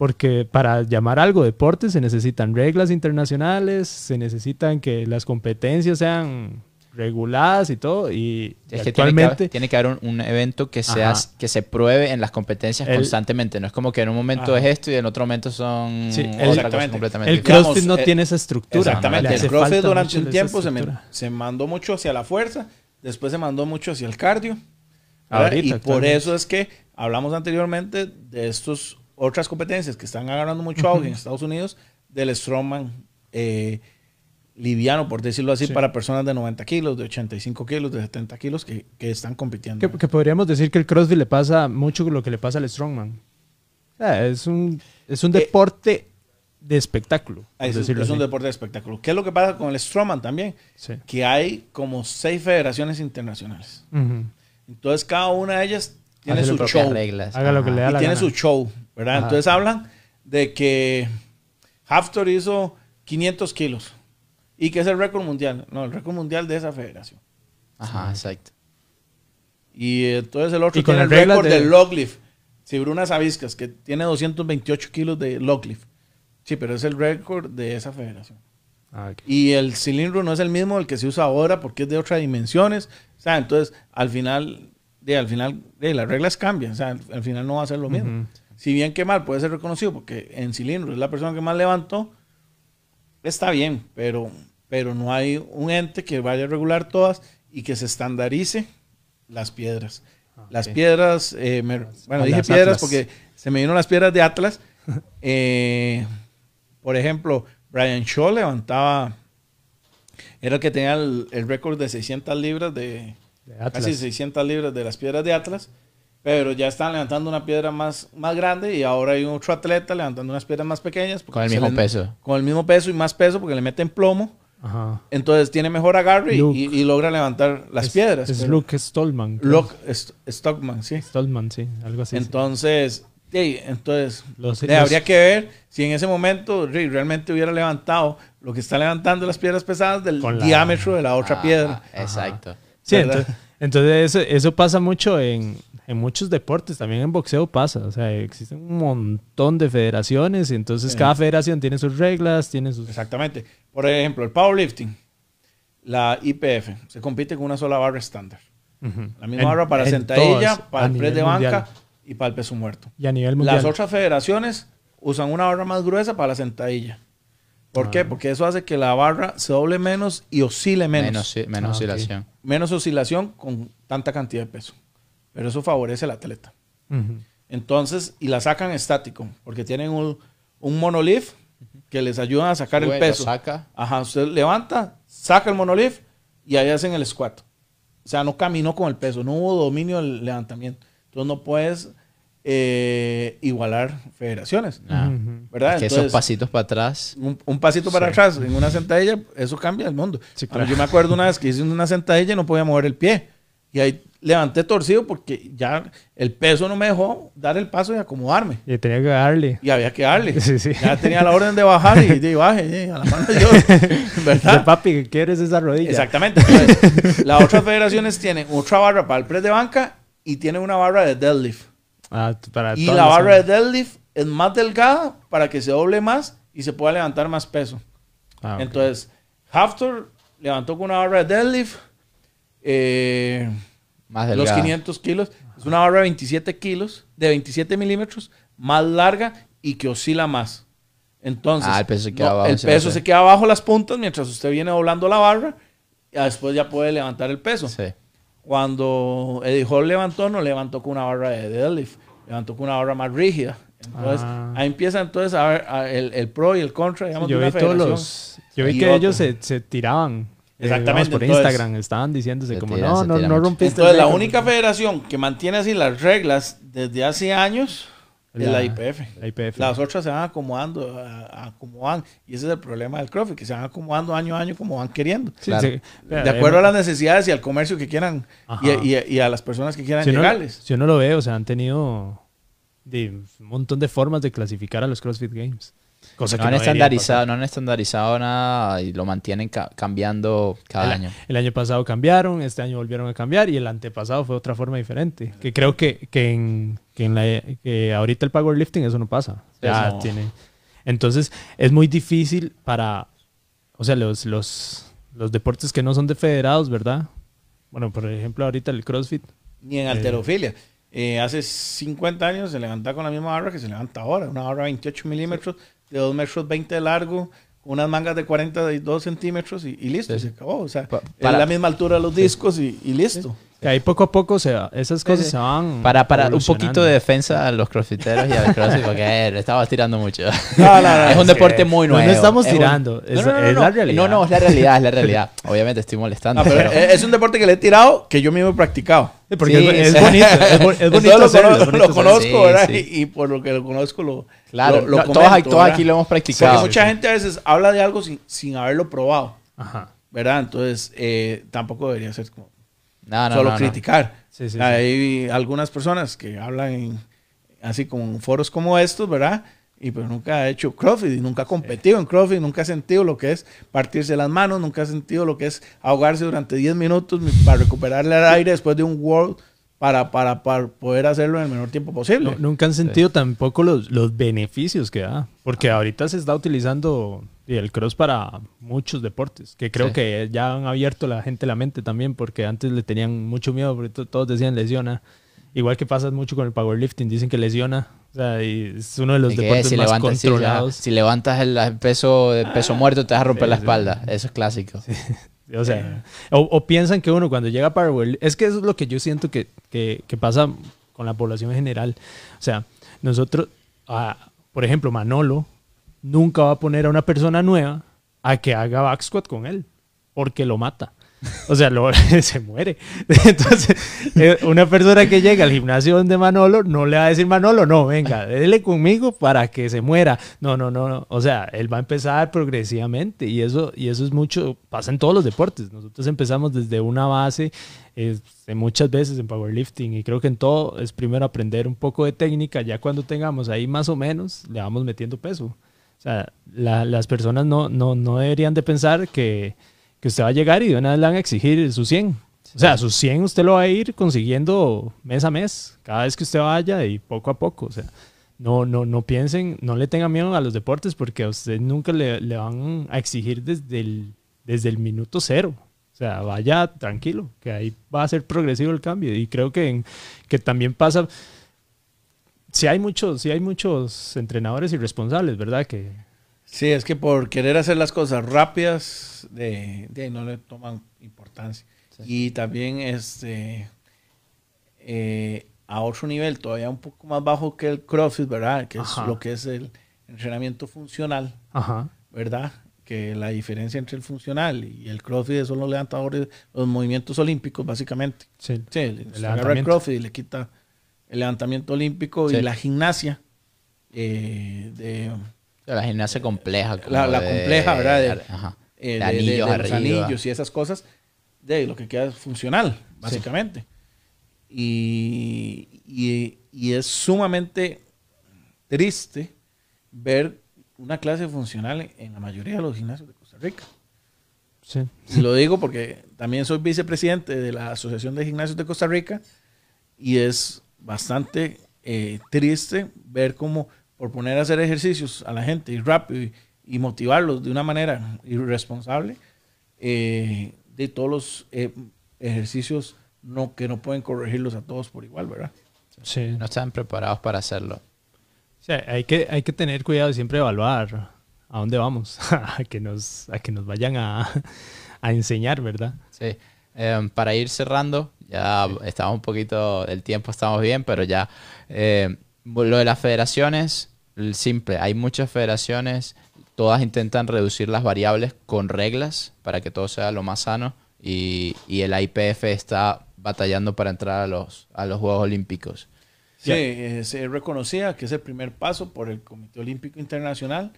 Porque para llamar algo deporte se necesitan reglas internacionales, se necesitan que las competencias sean reguladas y todo. Y Es que tiene que, actualmente... haber, tiene que haber un, un evento que, sea, Ajá. que se pruebe en las competencias El- constantemente. No es como que en un momento Ajá. es esto y en otro momento son Sí, el- otra cosa Exactamente. completamente el. CrossFit no eh, tiene esa estructura. Exactamente. El CrossFit durante un tiempo se, me- se mandó mucho hacia la fuerza, después se mandó mucho hacia el cardio. y por actualmente. eso es que hablamos anteriormente de estas otras competencias que están agarrando mucho auge en Estados Unidos, del Strongman, eh, liviano, por decirlo así, Sí. para personas de 90 kilos, de 85 kilos, de 70 kilos que, que están compitiendo. Que, que podríamos decir que el CrossFit le pasa mucho lo que le pasa al Strongman. O sea, es un, es un Eh, deporte de espectáculo. Es, es un deporte de espectáculo. ¿Qué es lo que pasa con el Strongman también? Sí. Que hay como seis federaciones internacionales. Entonces cada una de ellas tiene su show. reglas. Haga lo que le da y la tiene gana. su show, ¿verdad? Ajá. Entonces hablan de que Haftor hizo 500 kilos y que es el récord mundial. No, el récord mundial de esa federación. Ajá, exacto. Y entonces el otro Y con tiene el récord de- del log lift. Cibruna Saviscas, que tiene 228 kilos de log lift. Sí, pero es el récord de esa federación. Ah, ok. Y el cilindro no es el mismo el que se usa ahora porque es de otras dimensiones. O sea, entonces al final, de, al final de, las reglas cambian. O sea, al, al final no va a ser lo mismo. Si bien que mal puede ser reconocido porque en cilindro es la persona que más levantó, está bien, pero, pero no hay un ente que vaya a regular todas y que se estandarice las piedras. Las piedras, eh, me- bueno, a dije las piedras Atlas. porque se me vino las piedras de Atlas. Eh, por ejemplo, Brian Shaw levantaba, era el que tenía el, el récord de 600 libras de. Casi 600 libras de las piedras de Atlas, pero ya están levantando una piedra más, más grande y ahora hay otro atleta levantando unas piedras más pequeñas. Con el mismo les- peso. Con el mismo peso y más peso porque le meten plomo, Ajá. entonces tiene mejor agarre y, y- logra levantar las Es- piedras. Es pero- Luke Stallman. creo. Luke St- Stockman, sí. Stallman, sí. Algo así. sí. Entonces, sí, entonces Los- los- habría que ver si en ese momento re- realmente hubiera levantado lo que está levantando las piedras pesadas del la- diámetro de la otra Ah, piedra. Exacto. Entonces, entonces eso, eso pasa mucho en, en muchos deportes, también en boxeo pasa, o sea, existen un montón de federaciones y entonces Sí. cada federación tiene sus reglas, tiene sus... Exactamente. Por ejemplo, el powerlifting, la IPF, se compite con una sola barra estándar. La misma En- barra para en sentadilla, para el press de banca mundial. y para el peso muerto. Y a nivel mundial. Las otras federaciones usan una barra más gruesa para la sentadilla. ¿Por Ah. qué? Porque eso hace que la barra se doble menos y oscile menos. Menos, Ah, oscilación. menos oscilación con tanta cantidad de peso. Pero eso favorece al atleta. Entonces, y la sacan estático, porque tienen un, un monolift que les ayuda a sacar Sube, el peso. saca. Ajá, usted levanta, saca el monolift y ahí hacen el squat. O sea, no caminó con el peso, no hubo dominio del levantamiento. Entonces no puedes eh, igualar federaciones. Ah. ¿Verdad? Es que esos Entonces, pasitos para atrás. un, un pasito para Sí. atrás en una sentadilla, eso cambia el mundo. Sí, claro. Yo me acuerdo una vez que hice una sentadilla y no podía mover el pie. Y ahí levanté torcido porque ya el peso no me dejó dar el paso y acomodarme. Y tenía que darle. Y había que darle. Sí, sí. Ya tenía la orden de bajar y de baje, eh, a la mano de Dios. De ¿Verdad? papi, ¿qué quieres esa rodilla? Exactamente. Entonces, las otras federaciones tienen otra barra para el press de banca y tienen una barra de deadlift. Ah, para Y la barra de deadlift es más delgada para que se doble más y se pueda levantar más peso. Ah. Entonces, Haftor levantó con una barra de deadlift eh, Más los delgada. 500 kilos. Es una barra de 27 kilos, de 27 milímetros, más larga y que oscila más. Entonces, Ah, el peso se queda abajo, el se peso se queda abajo las puntas mientras usted viene doblando la barra. Y después ya puede levantar el peso. Sí. Cuando Eddie Hall levantó, no levantó con una barra de deadlift, levantó con una barra más rígida. Entonces, Ah. ahí empieza entonces a ver a- el, el pro y el contra, digamos, yo de vi todos los... Yo vi que otro. ellos se, se tiraban. eh, Exactamente, digamos, por entonces- Instagram estaban diciéndose Se como, tiran, no, no, no rompiste Entonces, la récord". única federación que mantiene así las reglas desde hace años la, La- IPF. la IPF. Las otras se van acomodando, a- a- acomodan. Y ese es el problema del CrossFit, que se van acomodando año a año como van queriendo. Sí, Claro. sí. Vea, De acuerdo a eh, las necesidades y al comercio que quieran y, y- y a las personas que quieran si llegarles. si uno lo ve, o sea, han tenido de, un montón de formas de clasificar a los CrossFit Games. No que han, no estandarizado, no han estandarizado nada y lo mantienen ca- cambiando cada el, año. el año pasado cambiaron, este año volvieron a cambiar y el antepasado fue otra forma diferente. Que creo que, que, en, que, en la, que ahorita el powerlifting eso no pasa. Ya Eso no. tiene. Entonces es muy difícil para, o sea, los, los, los deportes que no son de federados, ¿verdad? Bueno, por ejemplo, ahorita el CrossFit. Ni en alterofilia. Eh, hace 50 años se levantaba con la misma barra que se levanta ahora. Una barra 28 milímetros, de 2 metros 20 de largo, con unas mangas de 42 centímetros y, y listo, Sí, se sí. acabó. O sea, Pa- es para- la misma altura de los discos y, y listo. Que ahí poco a poco se va- esas cosas se van. Para, para un poquito de defensa a los crossfiteros y a los crossfit, porque eh, le estabas tirando mucho. No, no, no, es un es deporte que muy nuevo. no estamos Es un- tirando, es- No, no, no, es no. la realidad. No, no, es la realidad, es la realidad. Obviamente estoy molestando. No, pero pero- es un deporte que le he tirado que yo mismo he practicado. Sí, porque Sí, es, es sí. bonito. Es, es bonito lo, es conozco, Sí, ¿verdad? sí. Y, y por lo que lo conozco, lo, Claro, lo, lo comento, todos, aquí lo hemos Porque practicado. mucha gente a veces habla de algo sin, sin haberlo probado, Ajá. ¿verdad? Entonces, eh, tampoco debería ser como No, no, solo no, criticar. Sí, sí, sí. Hay algunas personas que hablan en- así como en foros como estos, ¿verdad? Y pues nunca ha hecho CrossFit y nunca ha competido en CrossFit, nunca ha sentido lo que es partirse las manos, nunca ha sentido lo que es ahogarse durante 10 minutos para recuperarle el aire después de un World para, para, para poder hacerlo en el menor tiempo posible. No- nunca han sentido tampoco los, los beneficios que da. Porque ahorita se está utilizando el cross para muchos deportes. Que creo Sí. que ya han abierto la gente la mente también. Porque antes le tenían mucho miedo. Porque to- todos decían lesiona. Igual que pasa mucho con el powerlifting. Dicen que lesiona. O sea, y es uno de los deportes si más levantas, sí, ya, controlados. si levantas el peso, el peso muerto, te vas a romper Sí, la sí. espalda. Eso es clásico. O sea, o, piensan que uno cuando llega a Powerball, es que eso es lo que yo siento que, que- que pasa con la población en general. O sea, nosotros, por ejemplo, Manolo nunca va a poner a una persona nueva a que haga back squat con él, porque lo mata. O sea, lo- se muere. Entonces, eh, una persona que llega al gimnasio donde Manolo no le va a decir Manolo, no, venga, déle conmigo para que se muera. No, no, no, no. O sea, él va a empezar progresivamente y eso, y eso es mucho, pasa en todos los deportes. Nosotros empezamos desde una base, este, muchas veces en powerlifting y creo que en todo es primero aprender un poco de técnica, ya cuando tengamos ahí más o menos, le vamos metiendo peso. O sea, la- las personas no, no, no deberían de pensar que, que usted va a llegar y de una vez le van a exigir su 100. O sea, sus 100 usted lo va a ir consiguiendo mes a mes, cada vez que usted vaya y poco a poco. O sea, no, no, no piensen, no le tengan miedo a los deportes porque a usted nunca le, le van a exigir desde el, desde el minuto cero. O sea, vaya tranquilo, que ahí va a ser progresivo el cambio. Y creo que, en- que también pasa, si hay muchos, si hay muchos entrenadores irresponsables, ¿verdad? Que, Sí, es que por querer hacer las cosas rápidas, de, de ahí no le toman importancia. Y también este eh, a otro nivel, todavía un poco más bajo que el CrossFit, ¿verdad? Que Ajá. es lo que es el entrenamiento funcional, ajá, ¿verdad? Que la diferencia entre el funcional y el CrossFit son los levantadores, los movimientos olímpicos, básicamente. sí, Sí, el, El agarra el. CrossFit y le quita el levantamiento olímpico Sí. y la gimnasia. eh, de, La gimnasia compleja. como La- la de- compleja, ¿verdad? De- Ajá. eh, De de, de- anillos de los arriba. anillos y esas cosas, de lo que queda es funcional, básicamente. Y, y- y es sumamente triste ver una clase funcional en, en la mayoría de los gimnasios de Costa Rica. sí. Y lo digo porque también soy vicepresidente de la Asociación de Gimnasios de Costa Rica y es bastante eh, triste ver cómo por poner a hacer ejercicios a la gente y rápido y, y motivarlos de una manera irresponsable, eh, de todos los eh, ejercicios no, que no pueden corregirlos a todos por igual, ¿verdad? sí. No están preparados para hacerlo. O sea, hay que, hay que tener cuidado y siempre evaluar a dónde vamos, a que nos, a que nos vayan a, a enseñar, ¿verdad? Sí. Em, para ir cerrando, ya estamos un poquito del tiempo, estamos bien, pero ya eh, lo de las federaciones, el simple, hay muchas federaciones, todas intentan reducir las variables con reglas para que todo sea lo más sano y, y el IPF está batallando para entrar a los, a los Juegos Olímpicos. Sí, eh, se reconocía que es el primer paso por el Comité Olímpico Internacional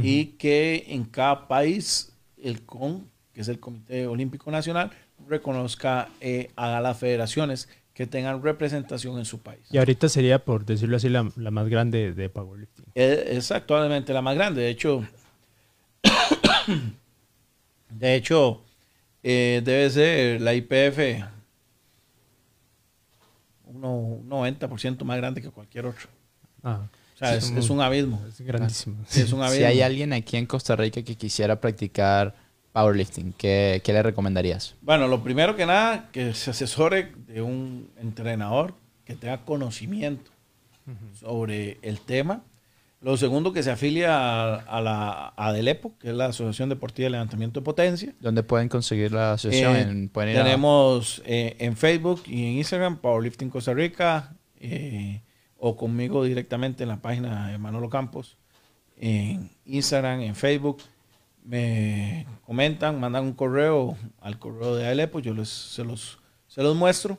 y que en cada país el CON, que es el Comité Olímpico Nacional, reconozca eh, a las federaciones que tengan representación en su país. Y ahorita sería, por decirlo así, la, la más grande de powerlifting. Eh, Es actualmente la más grande. De hecho, de hecho, eh, debe ser la IPF uno- un 90% más grande que cualquier otro. Ah, O sea, Sí, es, un abismo. es grandísimo. Sí, es un abismo. Si hay alguien aquí en Costa Rica que quisiera practicar powerlifting, ¿qué, qué le recomendarías? Bueno, lo primero que nada, que se asesore de un entrenador que tenga conocimiento sobre el tema. Lo segundo, que se afilia a, a la ADELEPO, que es la Asociación Deportiva de Levantamiento de Potencia. ¿Dónde pueden conseguir la asociación? Eh, pueden a- tenemos eh, en Facebook y en Instagram Powerlifting Costa Rica eh, o conmigo directamente en la página de Manolo Campos en Instagram, en Facebook. Me comentan, mandan un correo al correo de ALEPO, yo les, se, los, se los muestro.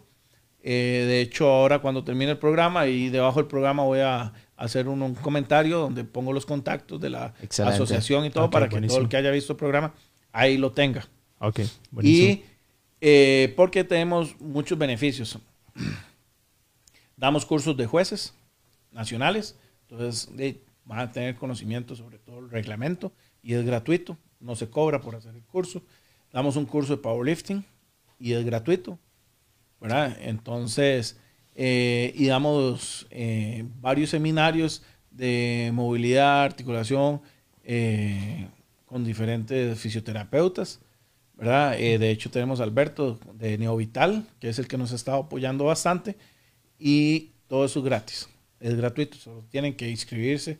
Eh, de hecho, ahora cuando termine el programa y debajo del programa voy a hacer un, un comentario donde pongo los contactos de la Excelente. asociación y todo para que todo el que haya visto el programa ahí lo tenga. Ok, buenísimo. Y eh, porque tenemos muchos beneficios. Damos cursos de jueces nacionales, entonces eh, van a tener conocimiento sobre todo el reglamento y es gratuito, no se cobra por hacer el curso. Damos un curso de powerlifting y es gratuito, ¿verdad? Entonces, eh, y damos eh, varios seminarios de movilidad, articulación, eh, con diferentes fisioterapeutas, ¿verdad? De hecho, tenemos a Alberto de Neovital, que es el que nos ha estado apoyando bastante, y todo eso es gratis, es gratuito, solo tienen que inscribirse.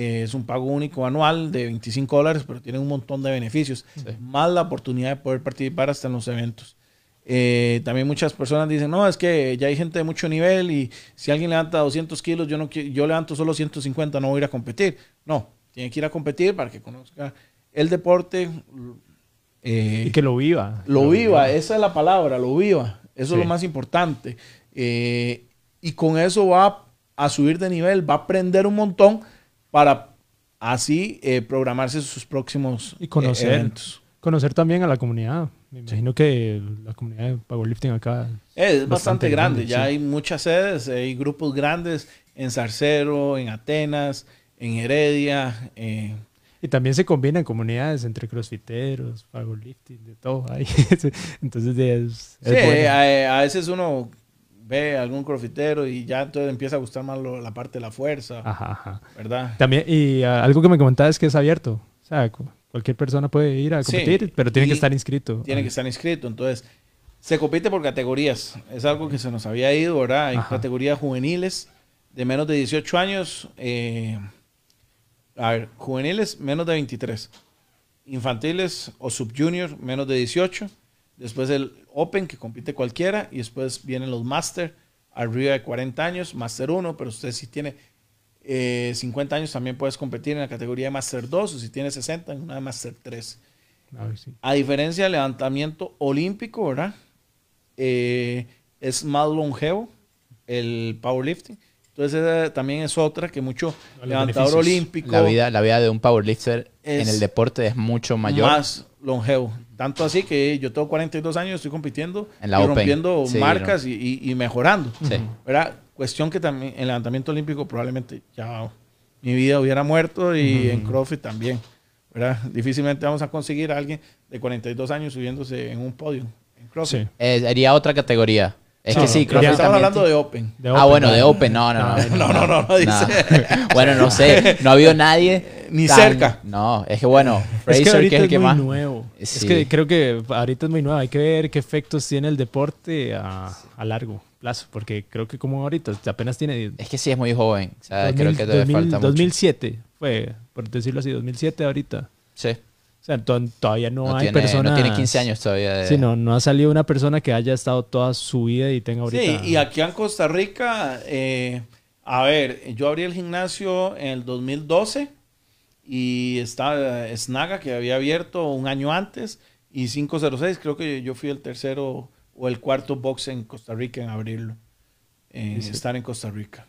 Eh, es un pago único anual de 25 dólares, pero tienen un montón de beneficios, más la oportunidad de poder participar hasta en los eventos. Eh, también muchas personas dicen, no, es que ya hay gente de mucho nivel y si alguien levanta 200 kilos, yo, no, yo levanto solo 150, no voy a ir a competir. No, tiene que ir a competir para que conozca el deporte. eh, Y que lo viva. lo viva, esa es la palabra, lo viva. Eso es Sí. lo más importante. Eh, y con eso va a subir de nivel, va a aprender un montón para así eh, programarse sus próximos Y conocer. eh, eventos. Conocer también a la comunidad. Me imagino que la comunidad de powerlifting acá. Es bastante, Bastante grande, grande, ya sí. hay muchas sedes, hay grupos grandes en Zarcero, en Atenas, en Heredia. eh, Y también se combinan comunidades entre crossfiteros, powerlifting, de todo ahí. Entonces es, es sí, bueno. a, a veces uno ve algún crofitero y ya entonces empieza a gustar más lo- la parte de la fuerza, Ajá, ajá. ¿verdad? También, y ah, algo que me comentaba es que es abierto. O sea, cu- cualquier persona puede ir a Sí, competir, pero tiene que estar inscrito. Tiene que estar inscrito. Entonces, se compite por categorías. Es algo que se nos había ido, ¿verdad? Hay Ajá. categorías juveniles de menos de 18 años. eh, a ver, juveniles menos de 23. Infantiles o subjunior menos de 18. Después el Open, que compite cualquiera. Y después vienen los Master, arriba de 40 años, Master 1. Pero usted si tiene eh, 50 años también puedes competir en la categoría de Master 2. O si tiene 60, en una de Master 3. A ver, sí. A diferencia del levantamiento olímpico, ¿verdad? Eh, es más longevo el powerlifting. Entonces esa también es otra que mucho Los levantador beneficios. olímpico La vida, la vida de un powerlifter en el deporte es mucho mayor. más longevo. Tanto así que yo tengo 42 años, estoy compitiendo En la y Open. rompiendo Sí, marcas y mejorando. Sí. ¿verdad? Cuestión que también en levantamiento olímpico probablemente ya mi vida hubiera muerto y en CrossFit también. ¿verdad? Difícilmente vamos a conseguir a alguien de 42 años subiéndose en un podio en CrossFit. Sí. Eh, sería otra categoría. Es No, que sí, no, CrossFit Estamos hablando de Open. De ah, bueno, de. Open, no, no, no. No, No, no, no, no dice. bueno, no sé, no ha habido nadie. Ni cerca. No, es que bueno, Es Fraser, que que, ahorita es el que muy más. nuevo. Es que creo que ahorita es muy nuevo. Hay que ver qué efectos tiene el deporte a, a largo plazo. Porque creo que como ahorita apenas tiene... Es que sí es muy joven. O sea, 2000, creo que todavía 2000, falta mucho. 2007 fue, por decirlo así, 2007 ahorita. Sí. Sea, to- todavía no, No, hay tiene, personas... no tiene 15 años todavía. De... Sí, no, no ha salido una persona que haya estado toda su vida y tenga ahorita... Sí, y aquí en Costa Rica, eh, a ver, yo abrí el gimnasio en el 2012 y estaba Snaga que había abierto un año antes y 506, creo que yo fui el tercero o el cuarto box en Costa Rica en abrirlo, en Sí, estar en Costa Rica.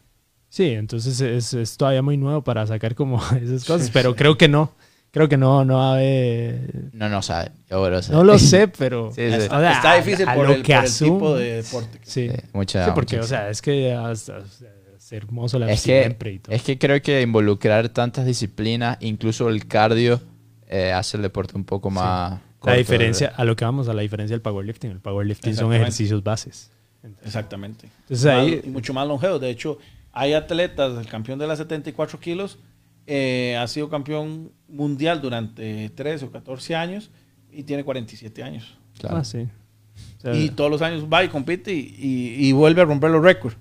Sí, entonces es, es todavía muy nuevo para sacar como esas cosas, pero creo que no. Creo que no, no a haber... No, no sabe. Yo lo sé. No lo sé, pero... Sí, sí. o sea, Está difícil a por lo el, que por el tipo de deporte. Sí, Sí, mucha, Sí, porque, mucha- o sea, es que hasta- es hermoso la es que, siempre y todo. es que creo que involucrar tantas disciplinas, incluso el cardio, eh, hace el deporte un poco más... la corto, diferencia, a lo que vamos, a la diferencia del powerlifting. El powerlifting son ejercicios bases. Exactamente. Entonces Más- ahí, mucho más longevo. De hecho, hay atletas, el campeón de las 74 kilos, eh, ha sido campeón mundial durante 13 o 14 años y tiene 47 años. Claro. ah, sí. O sea, Y todos los años va y compite y, y- y vuelve a romper los récords.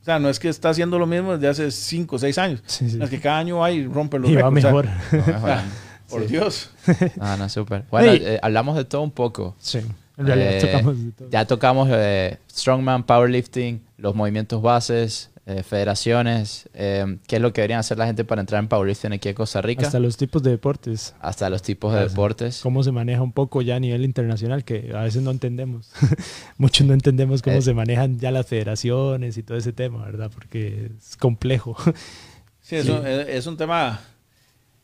O sea, no es que está haciendo lo mismo desde hace 5 o 6 años. Sí, sí. Es que cada año va y rompe los Y va récords. o sea, mejor. No, mejorando. por Sí. Dios. Ah, no, súper. Bueno, Sí. eh, hablamos de todo un poco. Sí. En realidad Eh, tocamos de todo. Ya tocamos eh, Strongman, Powerlifting, los movimientos bases, eh, federaciones. eh, ¿Qué es lo que deberían hacer la gente para entrar en Powerlifting aquí en Costa Rica? Hasta los tipos de deportes. Hasta los tipos de deportes. Cómo se maneja un poco ya a nivel internacional, que a veces no entendemos. Muchos no entendemos cómo Eh. se manejan ya las federaciones y todo ese tema, ¿verdad? Porque es complejo. Sí, es, Sí. Un, es- es un tema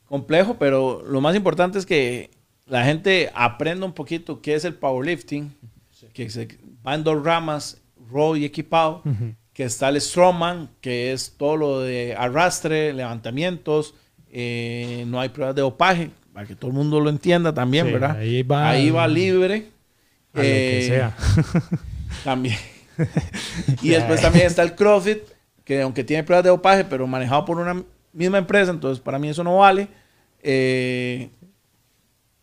complejo, pero lo más importante es que la gente aprenda un poquito qué es el powerlifting, que se va en dos ramas, raw y equipado, Ujú. Que está el strongman, que es todo lo de arrastre, levantamientos, eh, no hay pruebas de dopaje, para que todo el mundo lo entienda también, Sí, ¿verdad? ahí va- Ahí va libre. a lo que eh, sea. También. y después también está el CrossFit, que aunque tiene pruebas de dopaje, pero manejado por una misma empresa, entonces para mí eso no vale. Eh,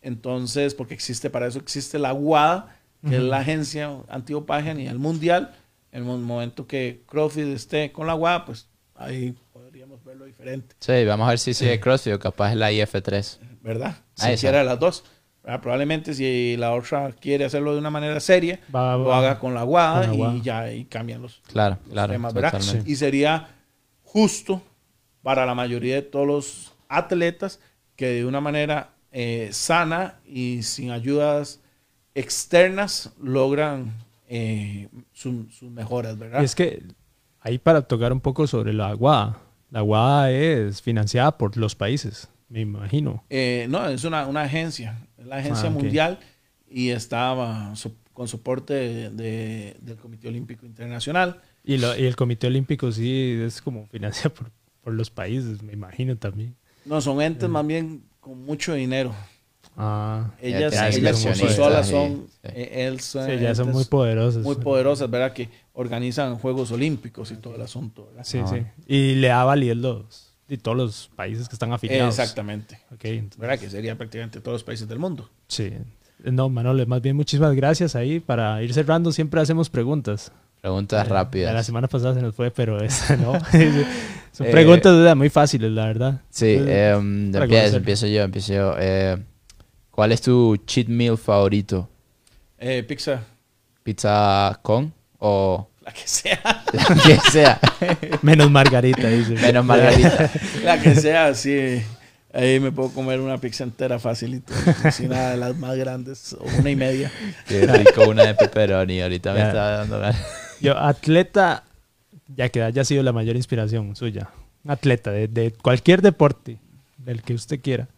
entonces, porque existe, para eso existe la WADA, que es la agencia antidopaje a nivel mundial. En el mo- momento que CrossFit esté con la WADA, pues ahí podríamos verlo diferente, Sí, vamos a ver si sigue CrossFit o capaz es la IF3. ¿verdad? Ahí Si quiera de las dos. ¿verdad? Probablemente si la otra quiere hacerlo de una manera seria, Va- lo haga con la con la y ya y cambian los, Claro, los claro. temas, ¿verdad? totalmente. Y sería justo para la mayoría de todos los atletas que de una manera eh, sana y sin ayudas externas logran eh, su- sus mejoras, ¿verdad? Y es que ahí para tocar un poco sobre la AGUA, la AGUA es financiada por los países, me imagino. Eh, no, es una, una agencia, es la agencia Ah, mundial y estaba su- con soporte de- de- del Comité Olímpico Internacional. Y, lo- y el Comité Olímpico sí es como financiado por, por los países, me imagino también. No, son entes más bien con mucho dinero. Ah, Ellas, ellas por sí solas son, sí. eh, son sí, ya son entes muy poderosos. muy poderosas, ¿verdad? Que organizan Juegos Olímpicos y todo el asunto, ¿verdad? Sí, Ah, sí. Y le da validez los, y todos los países que están afiliados. Exactamente. Ok, entonces- ¿Verdad? Que sería prácticamente todos los países del mundo. Sí. No, Manolo, más bien muchísimas gracias ahí. Para ir cerrando, siempre hacemos preguntas. Preguntas Eh, La rápidas. semana pasada se nos fue, pero esta no. Son Eh, preguntas ¿verdad? muy fáciles, la verdad. Sí, Entonces, em, para empiezo, empiezo yo, empiezo yo. ¿Cuál es tu cheat meal favorito? Eh, pizza, ¿Pizza con o la que sea. la que sea? Menos margarita, dice. Menos margarita. la que sea, sí. Ahí me puedo comer una pizza entera facilito. Sin nada de las más grandes, una y media. Qué rico una de pepperoni. Ahorita me Ya. está dando ganas. Yo, atleta, ya que haya sido la mayor inspiración suya. Un atleta de, de cualquier deporte, del que usted quiera.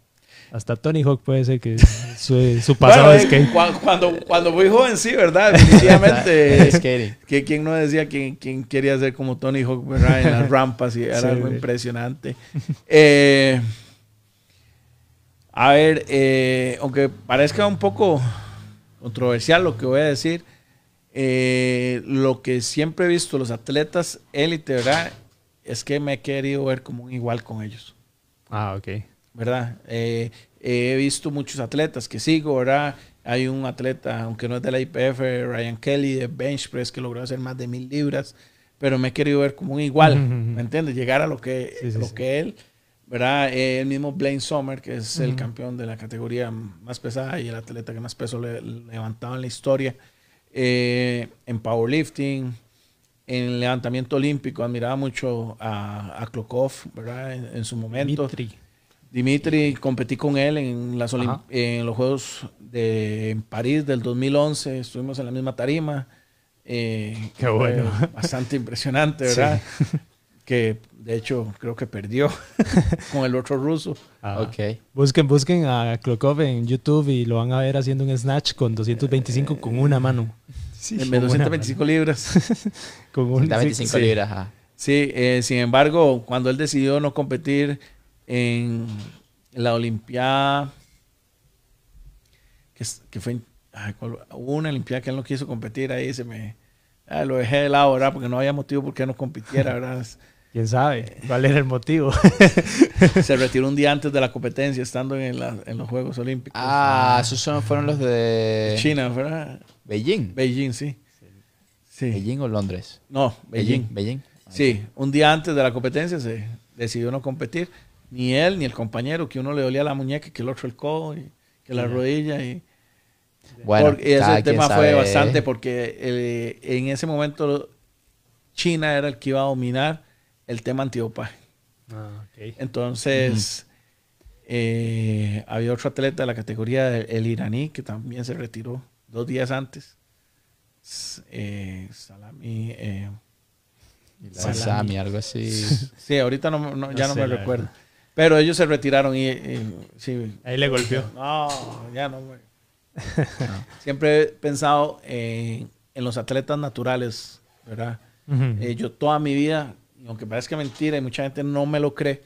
Hasta Tony Hawk puede ser que su, su pasado Bueno, es eh, que... cua- cuando, cuando fui joven, sí, ¿verdad? Definitivamente. Que quien no decía que quien quería ser como Tony Hawk, ¿verdad? En las rampas y era Sí, algo impresionante. Eh, a ver, eh, aunque parezca un poco controversial lo que voy a decir, eh, lo que siempre he visto los atletas élite, ¿verdad? Es que me he querido ver como un igual con ellos. Ah, ok. ¿Verdad? Eh, he visto muchos atletas que sigo, ¿verdad? Hay un atleta, aunque no es de la IPF, Ryan Kelly, de bench press, que logró hacer más de mil libras, pero me he querido ver como un igual, Ujú, ujú. ¿me entiendes? Llegar a lo que, Sí, sí, lo sí. que él, ¿verdad? Eh, el mismo Blaine Sommer, que es el Ujú. campeón de la categoría más pesada y el atleta que más peso le, levantaba en la historia, eh, en powerlifting, en levantamiento olímpico, admiraba mucho a, a Klokov, ¿verdad? En, en su momento. Dimitri. Dimitri, competí con él en, las Olim- en los Juegos de en París del 2011. Estuvimos en la misma tarima. eh, Qué bueno. Bastante impresionante, ¿verdad? Que de hecho creo que perdió con el otro ruso. Ah, Ok. Busquen, busquen a Klokov en YouTube y lo van a ver haciendo un snatch con 225 con una mano. Sí, en con una 225 libras. mano. Con un, Da sí, 25 sí. libras. ajá. Sí, eh, sin embargo, cuando él decidió no competir en la Olimpiada, que, que fue, en- ay, ¿cuál? hubo una Olimpiada que él no quiso competir, ahí se me, ah, lo dejé de lado, ¿verdad? Porque no había motivo por qué no compitiera, ¿verdad? ¿Quién sabe cuál era el motivo? se retiró un día antes de la competencia, estando en, la- en los Juegos Olímpicos. Ah, esos son, fueron los de China, ¿verdad? Beijing. Beijing, sí. Sí. Beijing o Londres. No, Beijing. Beijing. Sí, un día antes de la competencia se decidió no competir. Ni él ni el compañero, que uno le dolía la muñeca, que el otro el codo, y que la rodilla. Y, Bueno, porque ese tema fue bastante porque eh, en ese momento China era el que iba a dominar el tema antidopaje. Ah, ok. Entonces, eh, había otro atleta de la categoría del el iraní que también se retiró dos días antes. Eh, Salami. eh, Salami, algo así. sí, ahorita no, no- ya No no, sé, me recuerdo. verdad. Pero ellos se retiraron y, y- sí. Ahí le golpeó. No, ya no. me- Siempre he pensado en, en los atletas naturales, ¿verdad? Eh, yo toda mi vida, aunque parezca mentira y mucha gente no me lo cree,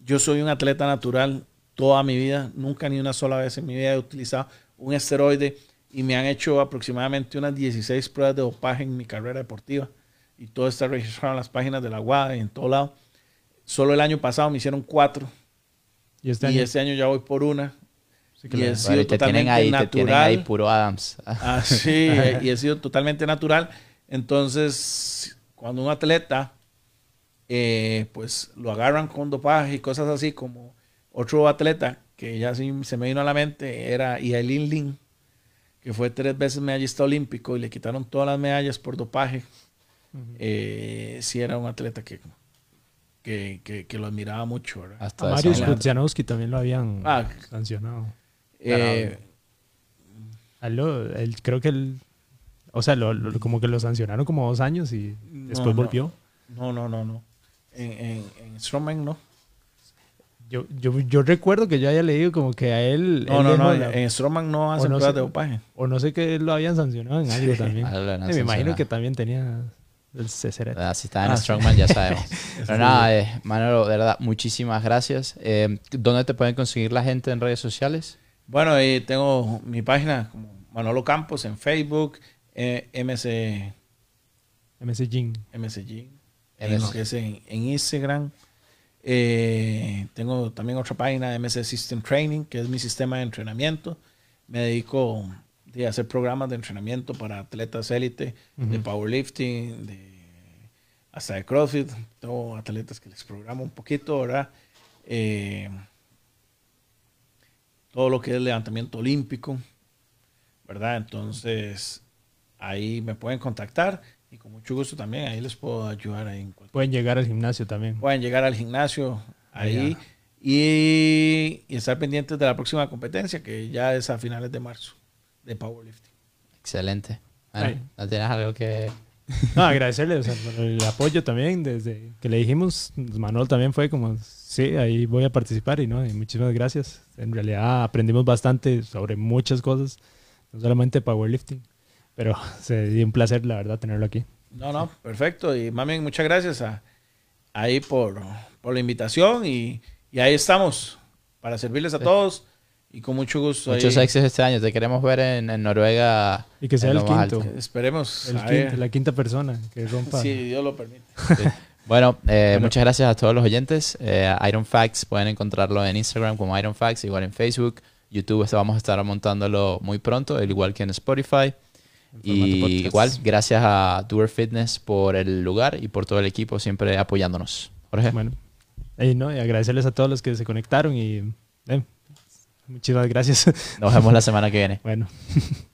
yo soy un atleta natural toda mi vida. Nunca ni una sola vez en mi vida he utilizado un esteroide y me han hecho aproximadamente unas 16 pruebas de dopaje en mi carrera deportiva. Y todo está registrado en las páginas de la UAD y en todo lado. Solo el año pasado me hicieron cuatro y este y año. este año ya voy por una. sí que y Bueno, y sido te tienen totalmente te tienen natural. ahí puro Adams. Ah, sí, y he sido totalmente natural. Entonces, cuando un atleta, eh, pues lo agarran con dopaje y cosas así, como otro atleta que ya sí se me vino a la mente, era Yailin Lin, que fue tres veces medallista olímpico y le quitaron todas las medallas por dopaje. Eh, sí era un atleta que, que, que- que lo admiraba mucho. ¿verdad? Hasta A Marius. Pudzianowski también lo habían Ah. sancionado. Eh, lo- él- creo que él, o sea, lo- lo- como que lo sancionaron como dos años y después no. volvió. no, no, no, no. En, en, en Strongman no. Yo, yo, yo recuerdo que yo haya leído como que a él, No, él no, no. la- En Strongman no hacen no pruebas sé. de dopaje. o no sé que lo habían sancionado en algo también. Sí, me imagino que también tenía el. Ah, si está en Ah, sí. Strongman ya sabemos. Pero nada, eh, Manolo, de verdad, muchísimas gracias. Eh, ¿Dónde te pueden conseguir la gente en redes sociales? Bueno, tengo mi página como Manolo Campos en Facebook, eh, MC, MC Jin. MS. lo que es en, en Instagram. Eh, tengo también otra página, MC System Training, que es mi sistema de entrenamiento. Me dedico de hacer programas de entrenamiento para atletas élite, de powerlifting, de, hasta de CrossFit. Tengo atletas que les programo un poquito, ¿verdad? Eh, todo lo que es levantamiento olímpico, ¿verdad? Entonces, ahí me pueden contactar y con mucho gusto también ahí les puedo ayudar ahí en cualquier Pueden llegar al gimnasio también. pueden llegar al gimnasio ahí y, y estar pendientes de la próxima competencia que ya es a finales de marzo de powerlifting. Excelente. Bueno. ¿no tienes algo que...? No, agradecerle o sea, por el apoyo también desde que le dijimos. Manuel también fue como, sí, ahí voy a participar y no, y muchísimas gracias. En realidad aprendimos bastante sobre muchas cosas, no solamente powerlifting, pero se dio un placer, la verdad, tenerlo aquí. No, no, perfecto. Y mami, muchas gracias a, ahí por, por la invitación y, y ahí estamos para servirles a todos y con mucho gusto. Muchos ahí. éxitos este año. Te queremos ver en, en Noruega. Y que sea el quinto. alto. Esperemos. El quinto- la quinta persona que rompa. si Dios lo permite. Bueno, eh, Bueno. muchas gracias a todos los oyentes. Eh, Iron Facts pueden encontrarlo en Instagram como Iron Facts, igual en Facebook. YouTube este vamos a estar montándolo muy pronto, al igual que en Spotify. formato Y podcast. igual, gracias a Tour Fitness por el lugar y por todo el equipo siempre apoyándonos. Jorge. Bueno, y, no, y agradecerles a todos los que se conectaron y eh, muchísimas gracias. Nos vemos la semana que viene. bueno.